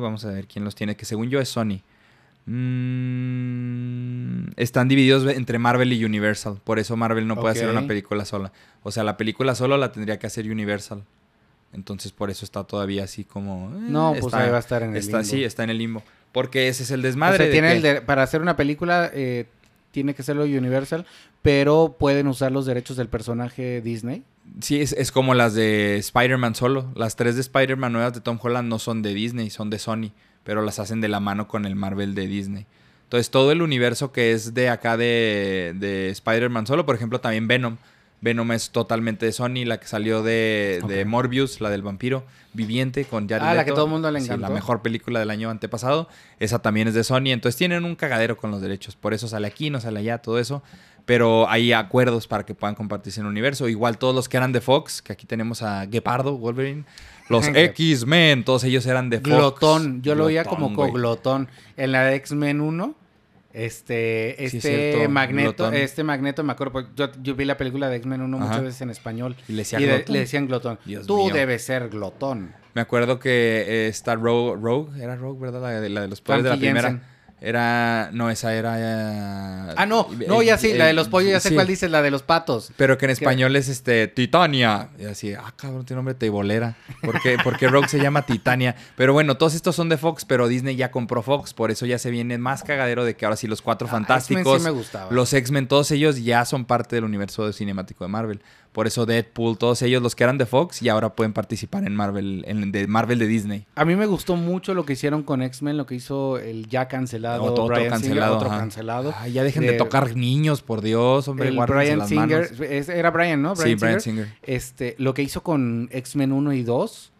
Vamos a ver quién los tiene, que según yo es Sony. Mm, están divididos entre Marvel y Universal. Por eso Marvel no puede hacer una película sola. O sea, la película solo la tendría que hacer Universal. Entonces por eso está todavía así como... eh, No, pues está- ahí va a estar en el está, limbo. Sí, está en el limbo. Porque ese es el O desmadre. sea, de tiene que- el de- para hacer una película eh, tiene que serlo Universal, pero pueden usar los derechos del personaje Disney. Sí, es, es como las de Spider-Man solo. Las tres de Spider-Man nuevas de Tom Holland no son de Disney, son de Sony. Pero las hacen de la mano con el Marvel de Disney. Entonces todo el universo que es de acá de, de Spider-Man solo, por ejemplo, también Venom. Venom es totalmente de Sony, la que salió de, de. Morbius, la del vampiro viviente con Jared Ah, la que todo el mundo le Sí, encantó. la mejor película del año antepasado. Esa también es de Sony. Entonces tienen un cagadero con los derechos. Por eso sale aquí, no sale allá, todo eso. Pero hay acuerdos para que puedan compartirse en el universo. Igual todos los que eran de Fox, que aquí tenemos a Guepardo, Wolverine. Los <laughs> X-Men, todos ellos eran de Fox. Glotón, yo lo veía como coglotón. En la de X-Men 1, este, Sí, es este cierto, Magneto, glotón. este Magneto, me acuerdo, porque yo, yo vi la película de X-Men 1 muchas veces en español. Y le decía y de- glotón. le decían glotón. Dios Tú mío. debes ser glotón. Me acuerdo que eh, está Rogue, Rogue, era Rogue, ¿verdad? La de, la de los poderes de la primera. Jensen. Era, no, esa era... eh, Ah, no, no, ya sí, la de los pollos, ya sé sí. cuál dices, la de los patos. Pero que en español es este Titania. Y así, ah, cabrón, tiene nombre teibolera. ¿Por qué, por qué Rogue se llama Titania? Pero bueno, todos estos son de Fox, pero Disney ya compró Fox. Por eso ya se viene más cagadero de que ahora sí los cuatro Ah, fantásticos, sí me gustaba. los X-Men, todos ellos ya son parte del universo cinemático de Marvel. Por eso Deadpool, todos ellos los que eran de Fox y ahora pueden participar en Marvel, en de Marvel de Disney. A mí me gustó mucho lo que hicieron con X-Men, lo que hizo el ya cancelado Otro, otro Bryan Singer, cancelado. otro cancelado. Ay, ya dejen de, De- tocar niños, por Dios, hombre, el Brian las Singer, manos. era Brian, ¿no? Sí, Brian Singer. Este, lo que hizo con X-Men 1 y 2,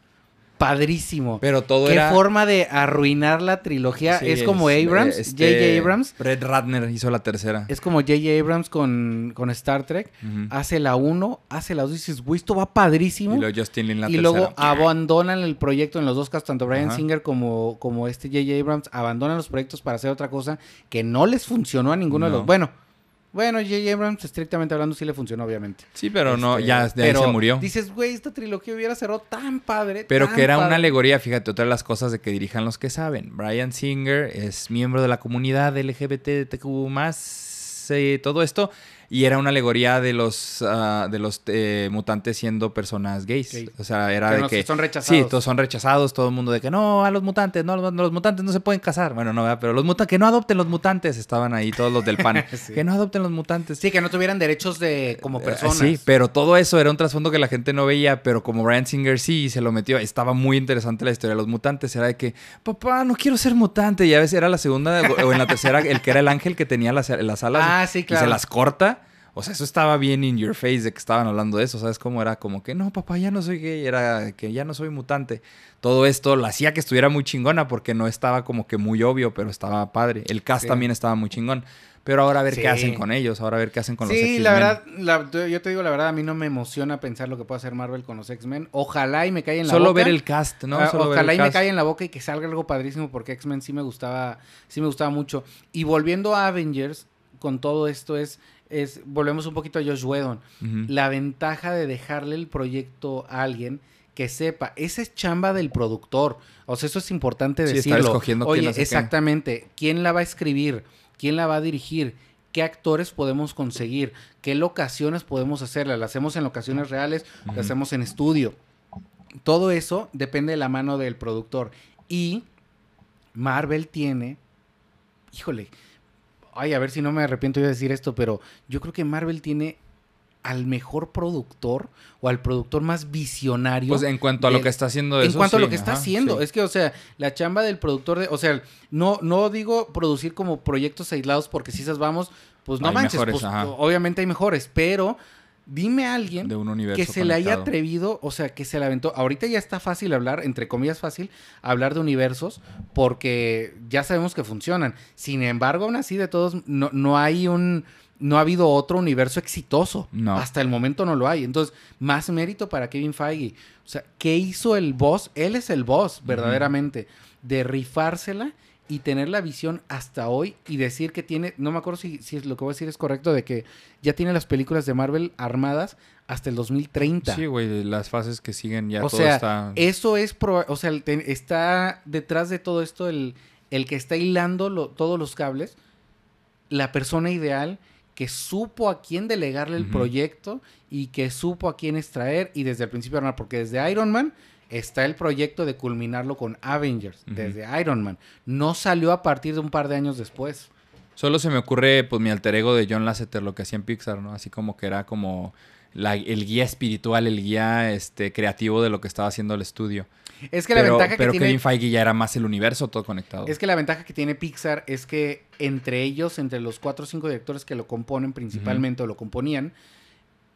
padrísimo. Pero todo Qué era... forma de arruinar la trilogía. Sí, es como Abrams, eh, este, J.J. Abrams. Brett Ratner hizo la tercera. Es como J.J. Abrams con, con Star Trek. Hace la 1, hace la 2 y dices, güey, esto va padrísimo. Y luego Justin Lin la y tercera. luego abandonan el proyecto en los dos casos, tanto Brian. Singer como, como este J.J. Abrams abandonan los proyectos para hacer otra cosa que no les funcionó a ninguno de los. Bueno, bueno, J.J. Abrams, estrictamente hablando, sí le funcionó, obviamente. Sí, pero no, Este, ya de ahí pero se murió. Dices, güey, esta trilogía hubiera cerrado tan padre. Pero tan que era una padre". alegoría, fíjate, otra de las cosas de que dirijan los que saben. Brian Singer es miembro de la comunidad LGBTQ más eh, todo esto. Y era una alegoría de los, ah, de los eh, mutantes siendo personas gays. Gay. O sea, era Que de no- que... son rechazados. Sí, todos son rechazados, todo el mundo de que no, a los mutantes, no, los, los mutantes no se pueden casar. Bueno, no, ¿verdad? pero los mutantes, que no adopten los mutantes, estaban ahí todos los del PAN. <laughs> Sí. Que no adopten los mutantes. Sí, que no tuvieran derechos de como Eh, personas. Sí, pero todo eso era un trasfondo que la gente no veía, pero como Brian Singer sí se lo metió, estaba muy interesante la historia de los mutantes. Era de que, papá, no quiero ser mutante. Y a veces era la segunda o en la tercera, el que era el ángel que tenía las, las alas Ah, sí, y claro. se las corta. O sea, eso estaba bien in your face de que estaban hablando de eso. ¿Sabes cómo era? Como que no, papá, ya no soy gay. Era que ya no soy mutante. Todo esto lo hacía que estuviera muy chingona porque no estaba como que muy obvio, pero estaba padre. El cast Sí. también estaba muy chingón. Pero ahora a ver Sí. qué hacen con ellos. Ahora a ver qué hacen con los Sí, X-Men. la verdad, la- yo te digo la verdad, a mí no me emociona pensar lo que puede hacer Marvel con los X-Men. Ojalá y me caiga en la Solo boca. ver el cast, ¿no? Ah, Solo ojalá y me caiga en la boca y que salga algo padrísimo porque X-Men sí me gustaba, sí me gustaba mucho. Y volviendo a Avengers, con todo esto es, es volvemos un poquito a Josh Whedon. La ventaja de dejarle el proyecto a alguien que sepa, esa es chamba del productor. O sea, eso es importante Sí, estar decirlo. escogiendo quién Oye, exactamente, quién la va a escribir, quién la va a dirigir, qué actores podemos conseguir, qué locaciones podemos hacerla. ¿La hacemos en locaciones reales? ¿La hacemos en estudio? Todo eso depende de la mano del productor. Y Marvel tiene, híjole, ay, a ver si no me arrepiento de decir esto, pero yo creo que Marvel tiene al mejor productor o al productor más visionario. Pues en cuanto a lo que está haciendo en eso, cuanto a lo que está haciendo, sí. es que, o sea, la chamba del productor, de, o sea, no, no digo producir como proyectos aislados porque si esas vamos, pues no manches, mejores, pues, obviamente hay mejores, pero dime a alguien de un universo que se le haya atrevido, o sea, que se le aventó. Ahorita ya está fácil hablar, entre comillas fácil, hablar de universos, porque ya sabemos que funcionan. Sin embargo, aún así, de todos, no, no hay un. No ha habido otro universo exitoso. No. Hasta el momento no lo hay. Entonces, más mérito para Kevin Feige. O sea, ¿qué hizo el boss? Él es el boss, verdaderamente. De rifársela y tener la visión hasta hoy y decir que tiene, no me acuerdo si, si es lo que voy a decir es correcto, de que ya tiene las películas de Marvel armadas hasta el 2030. Sí, güey, las fases que siguen ya o todo sea, está... eso es, proba- o sea, está detrás de todo esto el, el que está hilando lo- todos los cables. la persona ideal que supo a quién delegarle el proyecto y que supo a quién extraer y desde el principio armar, porque desde Iron Man está el proyecto de culminarlo con Avengers, desde Iron Man. No salió a partir de un par de años después. Solo se me ocurre, pues, mi alter ego de John Lasseter, lo que hacía en Pixar, ¿no? Así como que era como la- el guía espiritual, el guía este, creativo de lo que estaba haciendo el estudio. Es que pero la ventaja que pero tiene Kevin Feige ya era más el universo todo conectado. Es que la ventaja que tiene Pixar es que entre ellos, entre los cuatro o cinco directores que lo componen principalmente o lo componían,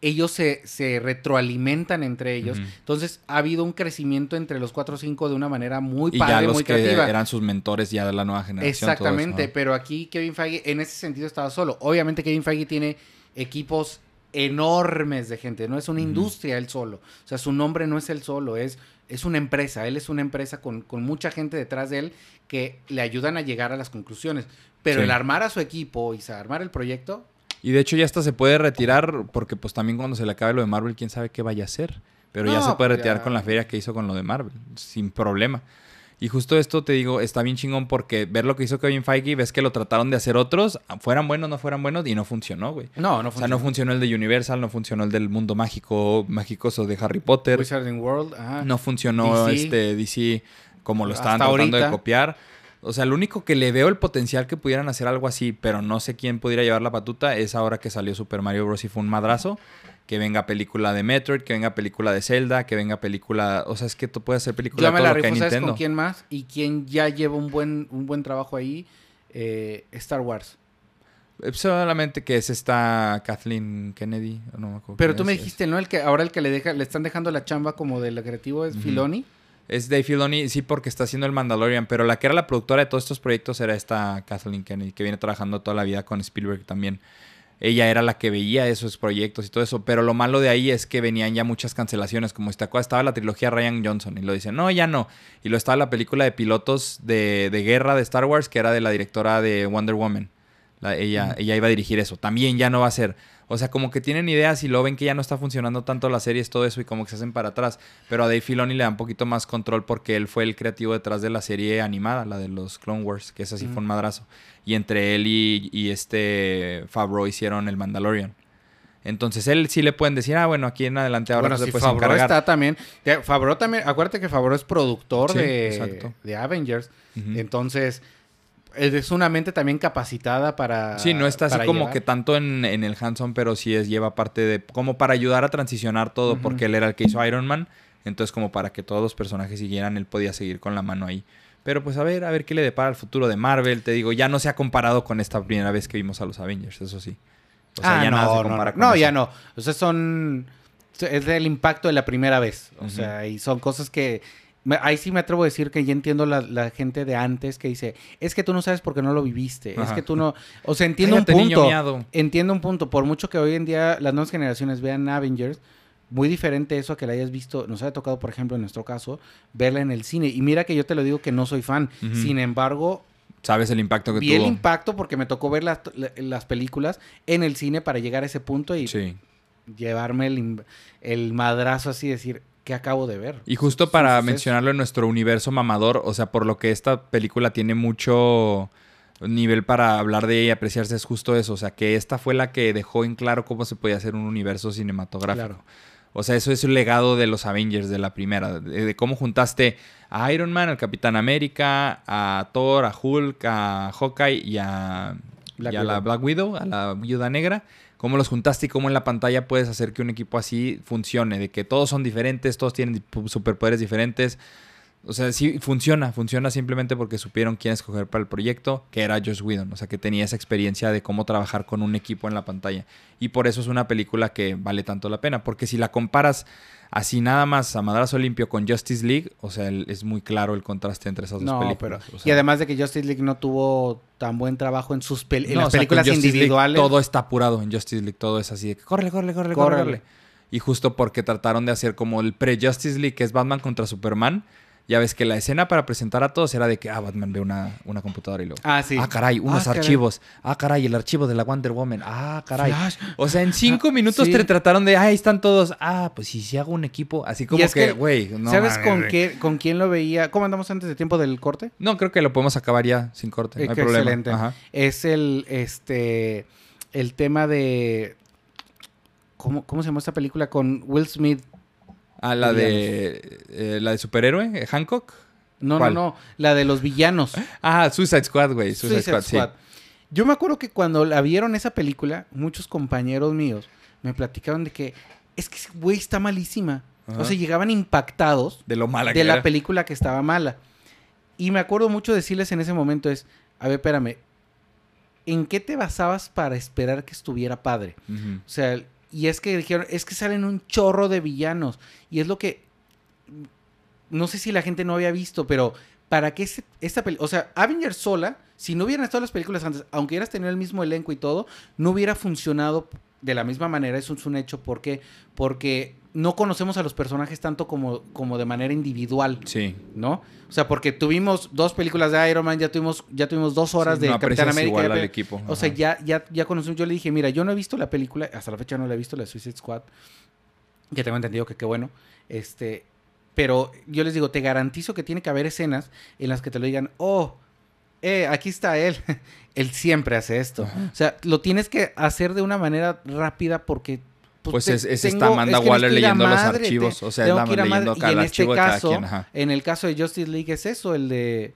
ellos se, se retroalimentan entre ellos. Entonces ha habido un crecimiento entre los cuatro o cinco de una manera muy y ya los muy que creativa. eran sus mentores ya de la nueva generación. eso, Exactamente, ¿no? pero aquí Kevin Feige en ese sentido estaba solo. Obviamente Kevin Feige tiene equipos enormes de gente, no es una industria él solo. O sea, su nombre no es él solo, es, es una empresa. Él es una empresa con, con mucha gente detrás de él que le ayudan a llegar a las conclusiones. Pero Sí. el armar a su equipo y armar el proyecto, Y de hecho ya hasta se puede retirar porque pues también cuando se le acabe lo de Marvel, quién sabe qué vaya a hacer. Pero ya se puede pues, retirar ya. con la feria que hizo con lo de Marvel, sin problema. Y justo esto te digo, está bien chingón porque ver lo que hizo Kevin Feige, ves que lo trataron de hacer otros, fueran buenos, no fueran buenos, y no funcionó, güey. no, no O sea, no funcionó el de Universal, no funcionó el del mundo mágico, mágicoso de Harry Potter. Wizarding World, ajá. No funcionó DC. este DC como lo estaban Hasta tratando de copiar. O sea, lo único que le veo el potencial que pudieran hacer algo así, pero no sé quién pudiera llevar la patuta, es ahora que salió Super Mario Bros. y fue un madrazo. Que venga película de Metroid, que venga película de Zelda, que venga película. O sea, es que tú puedes hacer película Yo me todo la lo que hay rifo, ¿sabes Nintendo. con quién más? Y quién ya lleva un buen, un buen trabajo ahí, Eh, Star Wars. Eh, Solamente que es esta Kathleen Kennedy. no me acuerdo Pero tú me es. dijiste, ¿no? El que ahora el que le deja, le están dejando la chamba como del creativo es. Filoni. Es Dave Filoni, sí, porque está haciendo el Mandalorian, pero la que era la productora de todos estos proyectos era esta Kathleen Kennedy, que viene trabajando toda la vida con Spielberg también. Ella era la que veía esos proyectos y todo eso, pero lo malo de ahí es que venían ya muchas cancelaciones, como esta cosa, estaba la trilogía Ryan Johnson y lo dicen, no, ya no. Y lo estaba la película de pilotos de, de guerra de Star Wars, que era de la directora de Wonder Woman. La- ella, ella iba a dirigir eso, también ya no va a ser. O sea, como que tienen ideas y lo ven que ya no está funcionando tanto las series, todo eso, y como que se hacen para atrás. Pero a Dave Filoni le da un poquito más control porque él fue el creativo detrás de la serie animada, la de los Clone Wars, que esa sí fue un madrazo. Y entre él y, y este Favreau hicieron el Mandalorian. Entonces él sí le pueden decir, ah, bueno, aquí en adelante ahora bueno, tú te si puedes Favreau encargar. está también. Favreau también, acuérdate que Favreau es productor Sí, de, de Avengers. Entonces, es una mente también capacitada para. Sí, no está así como llevar. que tanto en, en el hands-on, pero sí es, lleva parte de... Como para ayudar a transicionar todo, porque él era el que hizo Iron Man. Entonces como para que todos los personajes siguieran, él podía seguir con la mano ahí. Pero pues a ver, a ver qué le depara el futuro de Marvel. Te digo, ya no se ha comparado con esta primera vez que vimos a los Avengers, eso sí. O sea, ah, ya no, nada se no, compara no, con No, eso. ya no. O sea, son. Es el impacto de la primera vez. O sea, y son cosas que. Me- ahí sí me atrevo a decir que ya entiendo la, la gente de antes que dice: Es que tú no sabes porque no lo viviste. Es que tú no. O sea, entiendo Cállate, un punto. Entiendo un punto. Por mucho que hoy en día las nuevas generaciones vean Avengers, muy diferente eso a que la hayas visto. Nos ha tocado, por ejemplo, en nuestro caso, verla en el cine. Y mira que yo te lo digo que no soy fan. Sin embargo, Sabes el impacto que vi el impacto porque me tocó ver las, la- las películas en el cine para llegar a ese punto y Sí. llevarme el, el madrazo así, decir, ¿qué acabo de ver? Y justo para mencionarlo en nuestro universo mamador, o sea, por lo que esta película tiene mucho nivel para hablar de ella y apreciarse, es justo eso. O sea, que esta fue la que dejó en claro cómo se podía hacer un universo cinematográfico. Claro. O sea, eso es el legado de los Avengers de la primera, de, de cómo juntaste a Iron Man, al Capitán América, a Thor, a Hulk, a Hawkeye y a, Black y a la. Black Widow, a la Viuda Negra. Cómo los juntaste y cómo en la pantalla puedes hacer que un equipo así funcione, de que todos son diferentes, todos tienen superpoderes diferentes. O sea, sí funciona, funciona simplemente porque supieron quién escoger para el proyecto, que era Josh Whedon, o sea, que tenía esa experiencia de cómo trabajar con un equipo en la pantalla. Y por eso es una película que vale tanto la pena, porque si la comparas así nada más a madrazo limpio con Justice League, o sea, el- es muy claro el contraste entre esas dos No, pero... películas. y además de que Justice League no tuvo tan buen trabajo en sus pel- en no, las o sea, con películas League individuales. todo está apurado en Justice League, todo es así de que corre, corre, corre, corre, Córrele. corre. Y justo porque trataron de hacer como el pre-Justice League, que es Batman contra Superman, Ya ves que la escena para presentar a todos era de que, ah, Batman ve una, una computadora y luego. Ah, sí. Ah, caray, unos Ah, caray. archivos. Ah, caray, el archivo de la Wonder Woman. Ah, caray. Flash. O sea, en cinco Ah, minutos sí. te trataron de, ah, ahí están todos. Ah, pues si si hago un equipo, así como es que, güey, no ¿Sabes con, qué, con quién lo veía? ¿Cómo andamos antes de tiempo del corte? No, creo que lo podemos acabar ya sin corte. No hay problema. excelente. Ajá. Es el, este, el tema de... ¿Cómo, ¿Cómo se llama esta película? Con Will Smith. Ah, la de, eh, la de superhéroe, eh, Hancock. No, ¿Cuál? no, no. La de los villanos. <gasps> Ah, Suicide Squad, güey. Suicide, Suicide Squad, Squad. Yo me acuerdo que cuando la vieron esa película, muchos compañeros míos me platicaron de que es que, güey, está malísima. Ajá. O sea, llegaban impactados sí. De lo mala de que la era. película que estaba mala. Y me acuerdo mucho decirles en ese momento es, a ver, espérame, ¿en qué te basabas para esperar que estuviera padre? O sea, y es que dijeron, es que salen un chorro de villanos. Y es lo que, no sé si la gente no había visto, pero para que ese- esta película, o sea, Avengers sola, si no hubieran estado las películas antes, aunque hubieras tenido el mismo elenco y todo, no hubiera funcionado de la misma manera, eso es un hecho. ¿Por qué? Porque no conocemos a los personajes tanto como, como de manera individual, Sí. ¿no? O sea, porque tuvimos dos películas de Iron Man, ya tuvimos, ya tuvimos dos horas Sí, de no Capitán América. igual ya- al equipo. o sea, ya, ya, ya conocimos. Yo le dije, mira, yo no he visto la película, hasta la fecha no la he visto, la de Suicide Squad. Que tengo entendido que qué bueno. Este, pero yo les digo, te garantizo que tiene que haber escenas en las que te lo digan, oh, eh, aquí está él. <laughs> él siempre hace esto. Ajá. O sea, lo tienes que hacer de una manera rápida porque. Pues te- es, es tengo- esta Amanda es que Waller a leyendo los archivos. te- o sea, tengo la- a leyendo madre. cada Y en archivo este de cada quien. Ajá. en el caso de Justice League es eso, el de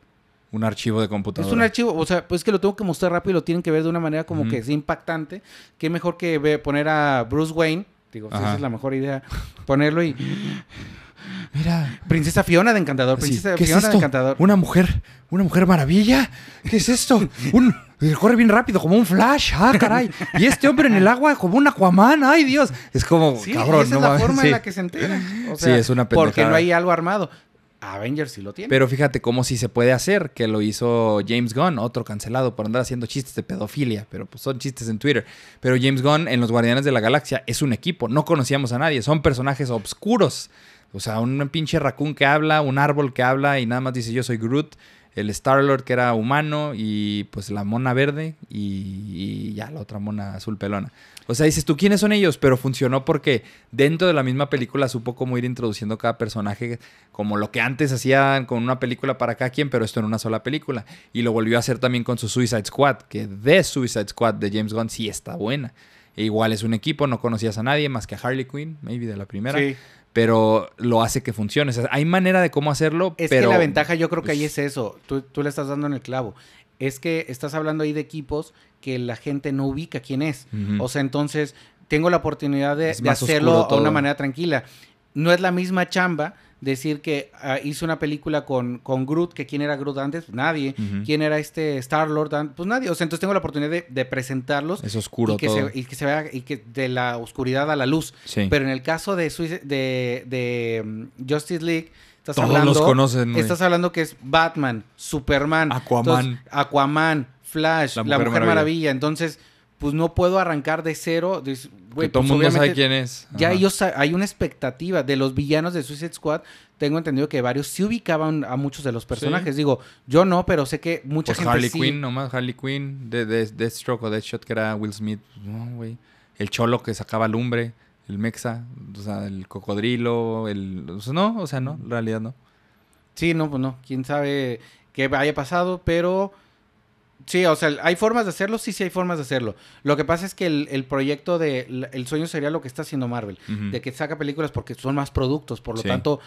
Un archivo de computadora. es un archivo, o sea, pues que lo tengo que mostrar rápido y lo tienen que ver de una manera como que es impactante. Qué mejor que poner a Bruce Wayne, digo, si esa es la mejor idea, ponerlo y <laughs> Mira. Princesa Fiona de Encantador, Princesa ¿Qué es Fiona de esto? Encantador. ¿Una mujer? ¿Una mujer maravilla? ¿Qué es esto? Un... Corre bien rápido, como un flash. Ah, caray. Y este hombre en el agua, como un Aquaman. Ay, Dios. Es como, Sí, cabrón, esa no es la forma sí. en la que se entera. O Sí, es una Porque pendejada. no hay algo armado. Avengers sí lo tiene. Pero fíjate cómo sí se puede hacer, que lo hizo James Gunn, otro cancelado por andar haciendo chistes de pedofilia, pero pues son chistes en Twitter. Pero James Gunn en Los Guardianes de la Galaxia es un equipo, no conocíamos a nadie, son personajes obscuros. O sea, un pinche raccoon que habla, un árbol que habla y nada más dice yo soy Groot, el Star-Lord que era humano y pues la mona verde y, ya la otra mona azul pelona. O sea, dices tú, ¿quiénes son ellos? Pero funcionó porque dentro de la misma película supo cómo ir introduciendo cada personaje, como lo que antes hacían con una película para cada quien, pero esto en una sola película. Y lo volvió a hacer también con su Suicide Squad, que de Suicide Squad de James Gunn sí está buena. E igual es un equipo, no conocías a nadie más que a Harley Quinn, maybe de la primera, Sí. Pero lo hace que funcione. O sea, hay manera de cómo hacerlo, Es pero... que la ventaja yo creo que ahí pues, es eso. Tú, tú le estás dando en el clavo. Es que estás hablando ahí de equipos que la gente no ubica quién es. O sea, entonces tengo la oportunidad de, de hacerlo todo. una manera tranquila. No es la misma chamba decir que ah, hizo una película con, con Groot, que quién era Groot antes, Pues nadie. ¿Quién era este Star Lord? Pues nadie. O sea, entonces tengo la oportunidad de, de presentarlos es oscuro y que, todo. se, y que se vea y que de la oscuridad a la luz. Sí. Pero en el caso de, de, de mm, Justice League, estás Todos hablando. los conocen, güey. Estás hablando que es Batman, Superman, Aquaman. entonces, Aquaman, Flash, La Mujer, Maravilla. Maravilla. Entonces, pues no puedo arrancar de cero. Que todo el pues, mundo sabe quién es. Ya ellos hay una expectativa de los villanos de Suicide Squad. Tengo entendido que varios sí ubicaban a muchos de los personajes. Digo, yo no, pero sé que mucha Pues gente Harley sí. Quinn, nomás Harley Quinn, de, de Deathstroke o Deathshot, que era Will Smith. No, güey. El cholo que sacaba lumbre, el mexa, o sea, el cocodrilo, el... o sea, no, o sea, no, en realidad no. Sí, no, pues no. Quién sabe qué haya pasado, pero sí, o sea, hay formas de hacerlo, sí, sí hay formas de hacerlo. Lo que pasa es que el, el proyecto de el sueño sería lo que está haciendo Marvel, de que saca películas porque son más productos, por lo Sí. tanto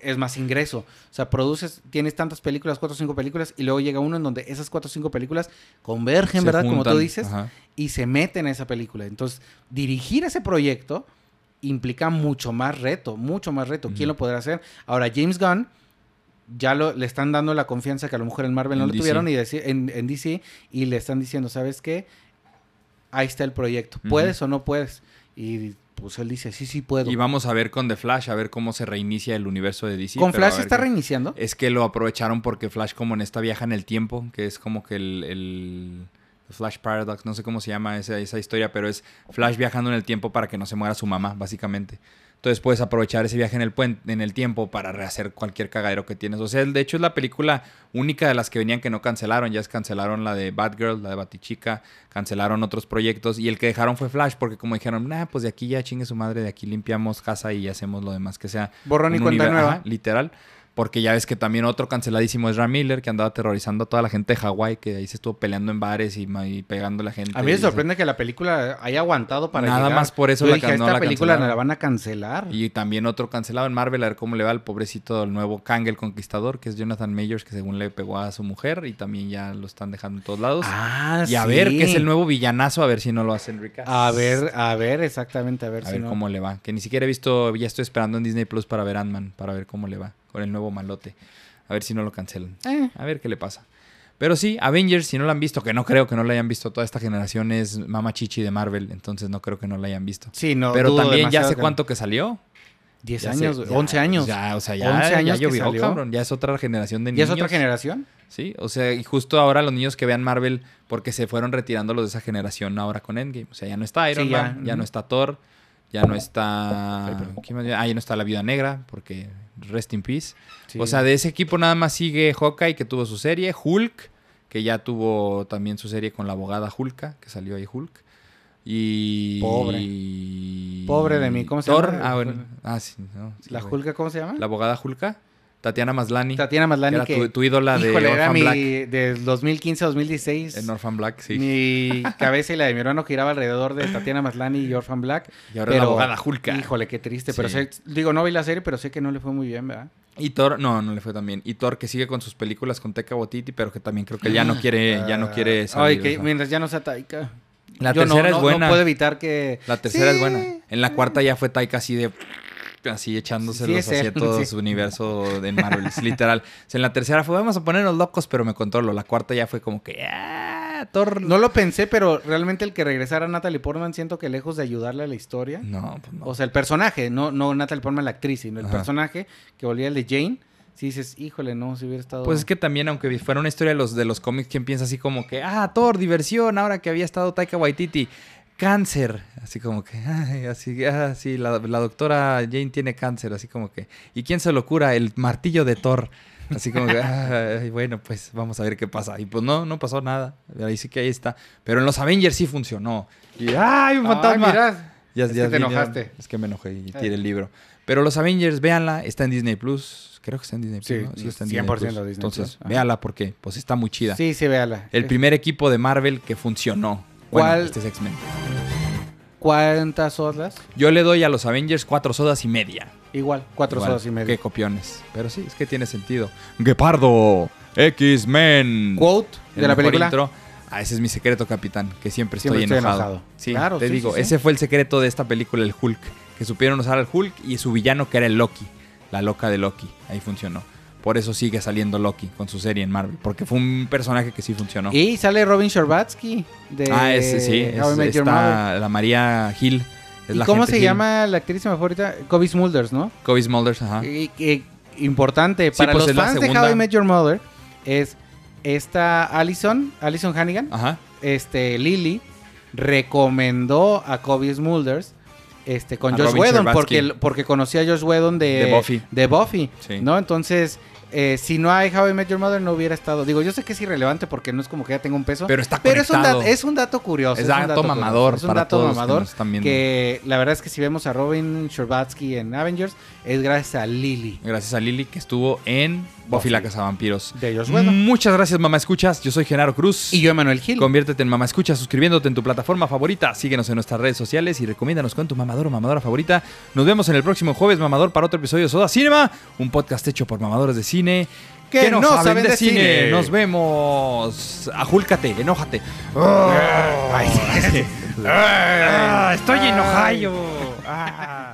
es más ingreso. O sea, produces, tienes tantas películas, cuatro o cinco películas, y luego llega uno en donde esas cuatro o cinco películas convergen, Se ¿verdad? Como tú dices, ajá. y se meten a esa película. Entonces, dirigir ese proyecto implica mucho más reto, mucho más reto. ¿Quién lo podrá hacer? Ahora, James Gunn ya lo, le están dando la confianza que a lo mejor en Marvel no En lo DC. tuvieron y decir, en, en DC y le están diciendo, ¿sabes qué? Ahí está el proyecto. ¿Puedes o no puedes? Y pues él dice, sí, sí puedo. Y vamos a ver con The Flash, a ver cómo se reinicia el universo de DC. ¿Con Flash está reiniciando? Es que lo aprovecharon porque Flash como en esta viaja en el tiempo, que es como que el... el- Flash Paradox, no sé cómo se llama esa, esa historia, pero es Flash viajando en el tiempo para que no se muera su mamá, básicamente. Entonces puedes aprovechar ese viaje en el, puente, en el tiempo para rehacer cualquier cagadero que tienes. O sea, de hecho es la película única de las que venían que no cancelaron. Ya es cancelaron la de Batgirl, la de Batichica, cancelaron otros proyectos. Y el que dejaron fue Flash, porque como dijeron, nah, pues de aquí ya chingue su madre, de aquí limpiamos casa y hacemos lo demás que sea. Borrón y cuenta nueva. literal. Porque ya ves que también otro canceladísimo es Ram Miller, que andaba aterrorizando a toda la gente de Hawái, que ahí se estuvo peleando en bares y, pegando a la gente. A mí me sorprende que la película haya aguantado para Nada más por eso la dije, esta película la van a cancelar. Y también otro cancelado en Marvel, a ver cómo le va al pobrecito el nuevo Kang el Conquistador, que es Jonathan Majors, que según le pegó a su mujer y también ya lo están dejando en todos lados. Ah, y a ver, que es el nuevo villanazo, a ver si no lo hacen Rick A ver, a ver, exactamente, a ver a ver cómo le va. Que ni siquiera he visto, ya estoy esperando en Disney Plus para ver Ant-Man, para ver cómo le va con el nuevo malote. A ver si no lo cancelan. Eh. A ver qué le pasa. Pero sí, Avengers, si no lo han visto, que no creo que no lo hayan visto toda esta generación, es Mama Chichi de Marvel, entonces no creo que no lo hayan visto. Sí, no. Pero también ya sé cuánto que salió. 10 años, 11 años. Ya, o sea, ya, años ya llovió, cabrón. Ya es otra generación de niños. ¿Ya es otra generación? Sí, o sea, y justo ahora los niños que vean Marvel, porque se fueron retirando los de esa generación ahora con Endgame. O sea, ya no está Iron Man, ya, no está Thor, ya no está. Ah, ya no está la Viuda Negra, porque rest in peace. O sea, de ese equipo nada más sigue Hawkeye, que tuvo su serie, Hulk, que ya tuvo también su serie con la abogada Hulka, que salió ahí Hulk. Y. Pobre. Pobre de mí, ¿cómo se llama? Ah, bueno. Ah, sí. ¿La Hulka cómo se llama? La abogada Hulka. Tatiana Maslani. Tatiana Maslani. Que era tu, ídola de Orphan Black. De 2015 a 2016. En Orphan Black, sí. Mi cabeza y la de mi hermano giraba alrededor de Tatiana Maslani y Orphan Black. Y ahora la abogada Hulka. Híjole, qué triste. Pero sé, digo, no vi la serie, pero sé que no le fue muy bien, ¿verdad? Y Thor, no, no le fue tan bien. Y Thor que sigue con sus películas con Teca Botiti, pero que también creo que ya no quiere, ya no quiere salir. Ay, que mientras ya no sea Taika. La tercera es buena. No puedo evitar que. La tercera es buena. En la cuarta ya fue Taika así de así echándoselos sí, hacia todo su universo de Marvel. literal. <laughs> en la tercera fue, vamos a ponernos locos, pero me controlo. La cuarta ya fue como que, ah, Thor. No lo pensé, pero realmente el que regresara a Natalie Portman siento que lejos de ayudarle a la historia. No, pues no. O sea, el personaje, no, no Natalie Portman la actriz, sino el personaje que volvía el de Jane. Si dices, híjole, no, si hubiera estado. Pues es que también, aunque fuera una historia de los, de los cómics, ¿quién piensa así como que, ah, Thor, diversión, ahora que había estado Taika Waititi? Cáncer. Así como que, ay, así, así ah, la, la, doctora Jane tiene cáncer, así como que. ¿Y quién se lo cura? El martillo de Thor. Así como que, ay, bueno, pues vamos a ver qué pasa. Y pues no, no pasó nada. Ahí sí que ahí está. Pero en los Avengers sí funcionó. Y, ¡ay, un fantasma! Ya, es que te enojaste. es que me enojé y tiré el libro. Pero los Avengers, véanla, está en Disney Plus. Creo que está en Disney Plus. Sí, está en 100% Disney Entonces, véanla porque pues está muy chida. Sí, sí, véala. El primer equipo de Marvel que funcionó. ¿Cuál? este es X-Men. ¿Cuántas sodas? Yo le doy a los Avengers cuatro sodas y media. Igual, cuatro sodas y media. Qué copiones. Pero sí, es que tiene sentido. Gepardo, X-Men. Quote de la película. Ah, ese es mi secreto, capitán, que siempre, estoy, enojado. Sí, claro, te digo, ese fue el secreto de esta película, el Hulk. Que supieron usar al Hulk y su villano que era el Loki. La loca de Loki. Ahí funcionó. Por eso sigue saliendo Loki con su serie en Marvel. Porque fue un personaje que sí funcionó. Y sale Robin Sherbatsky de Ah, ese sí. Es, la María Hill. ¿Y cómo se llama la actriz favorita? Kobe Smulders, ¿no? Kobe Smulders, ajá. importante. para pues, los fans de How I Met Your Mother es esta Allison, Allison Hannigan. Ajá. Este, Lily recomendó a Kobe Smulders este, con Josh Whedon, porque, porque conocía a Josh Whedon de, de Buffy. De Buffy ¿no? Entonces, eh, si no hay How I Met Your Mother no hubiera estado. Digo, yo sé que es irrelevante porque no es como que ya tenga un peso. Pero está Pero es un, es un dato curioso. Es, un dato mamador. Es un dato mamador. Que, la verdad es que si vemos a Robin Sherbatsky en Avengers, es gracias a Lily. Gracias a Lily que estuvo en Buffy, la Casa Vampiros. De ellos, bueno. Muchas gracias, Mamá Escuchas. Yo soy Genaro Cruz. Y yo, Emanuel Gil. Conviértete en Mamá Escuchas suscribiéndote en tu plataforma favorita. Síguenos en nuestras redes sociales y recomiéndanos con tu mamador o mamadora favorita. Nos vemos en el próximo jueves, mamador, para otro episodio de Soda Cinema, un podcast hecho por mamadores de cine que, no, saben, de, cine. Nos vemos. Ajúlcate, enójate. <laughs> <laughs> Ah, estoy enojado. Ah.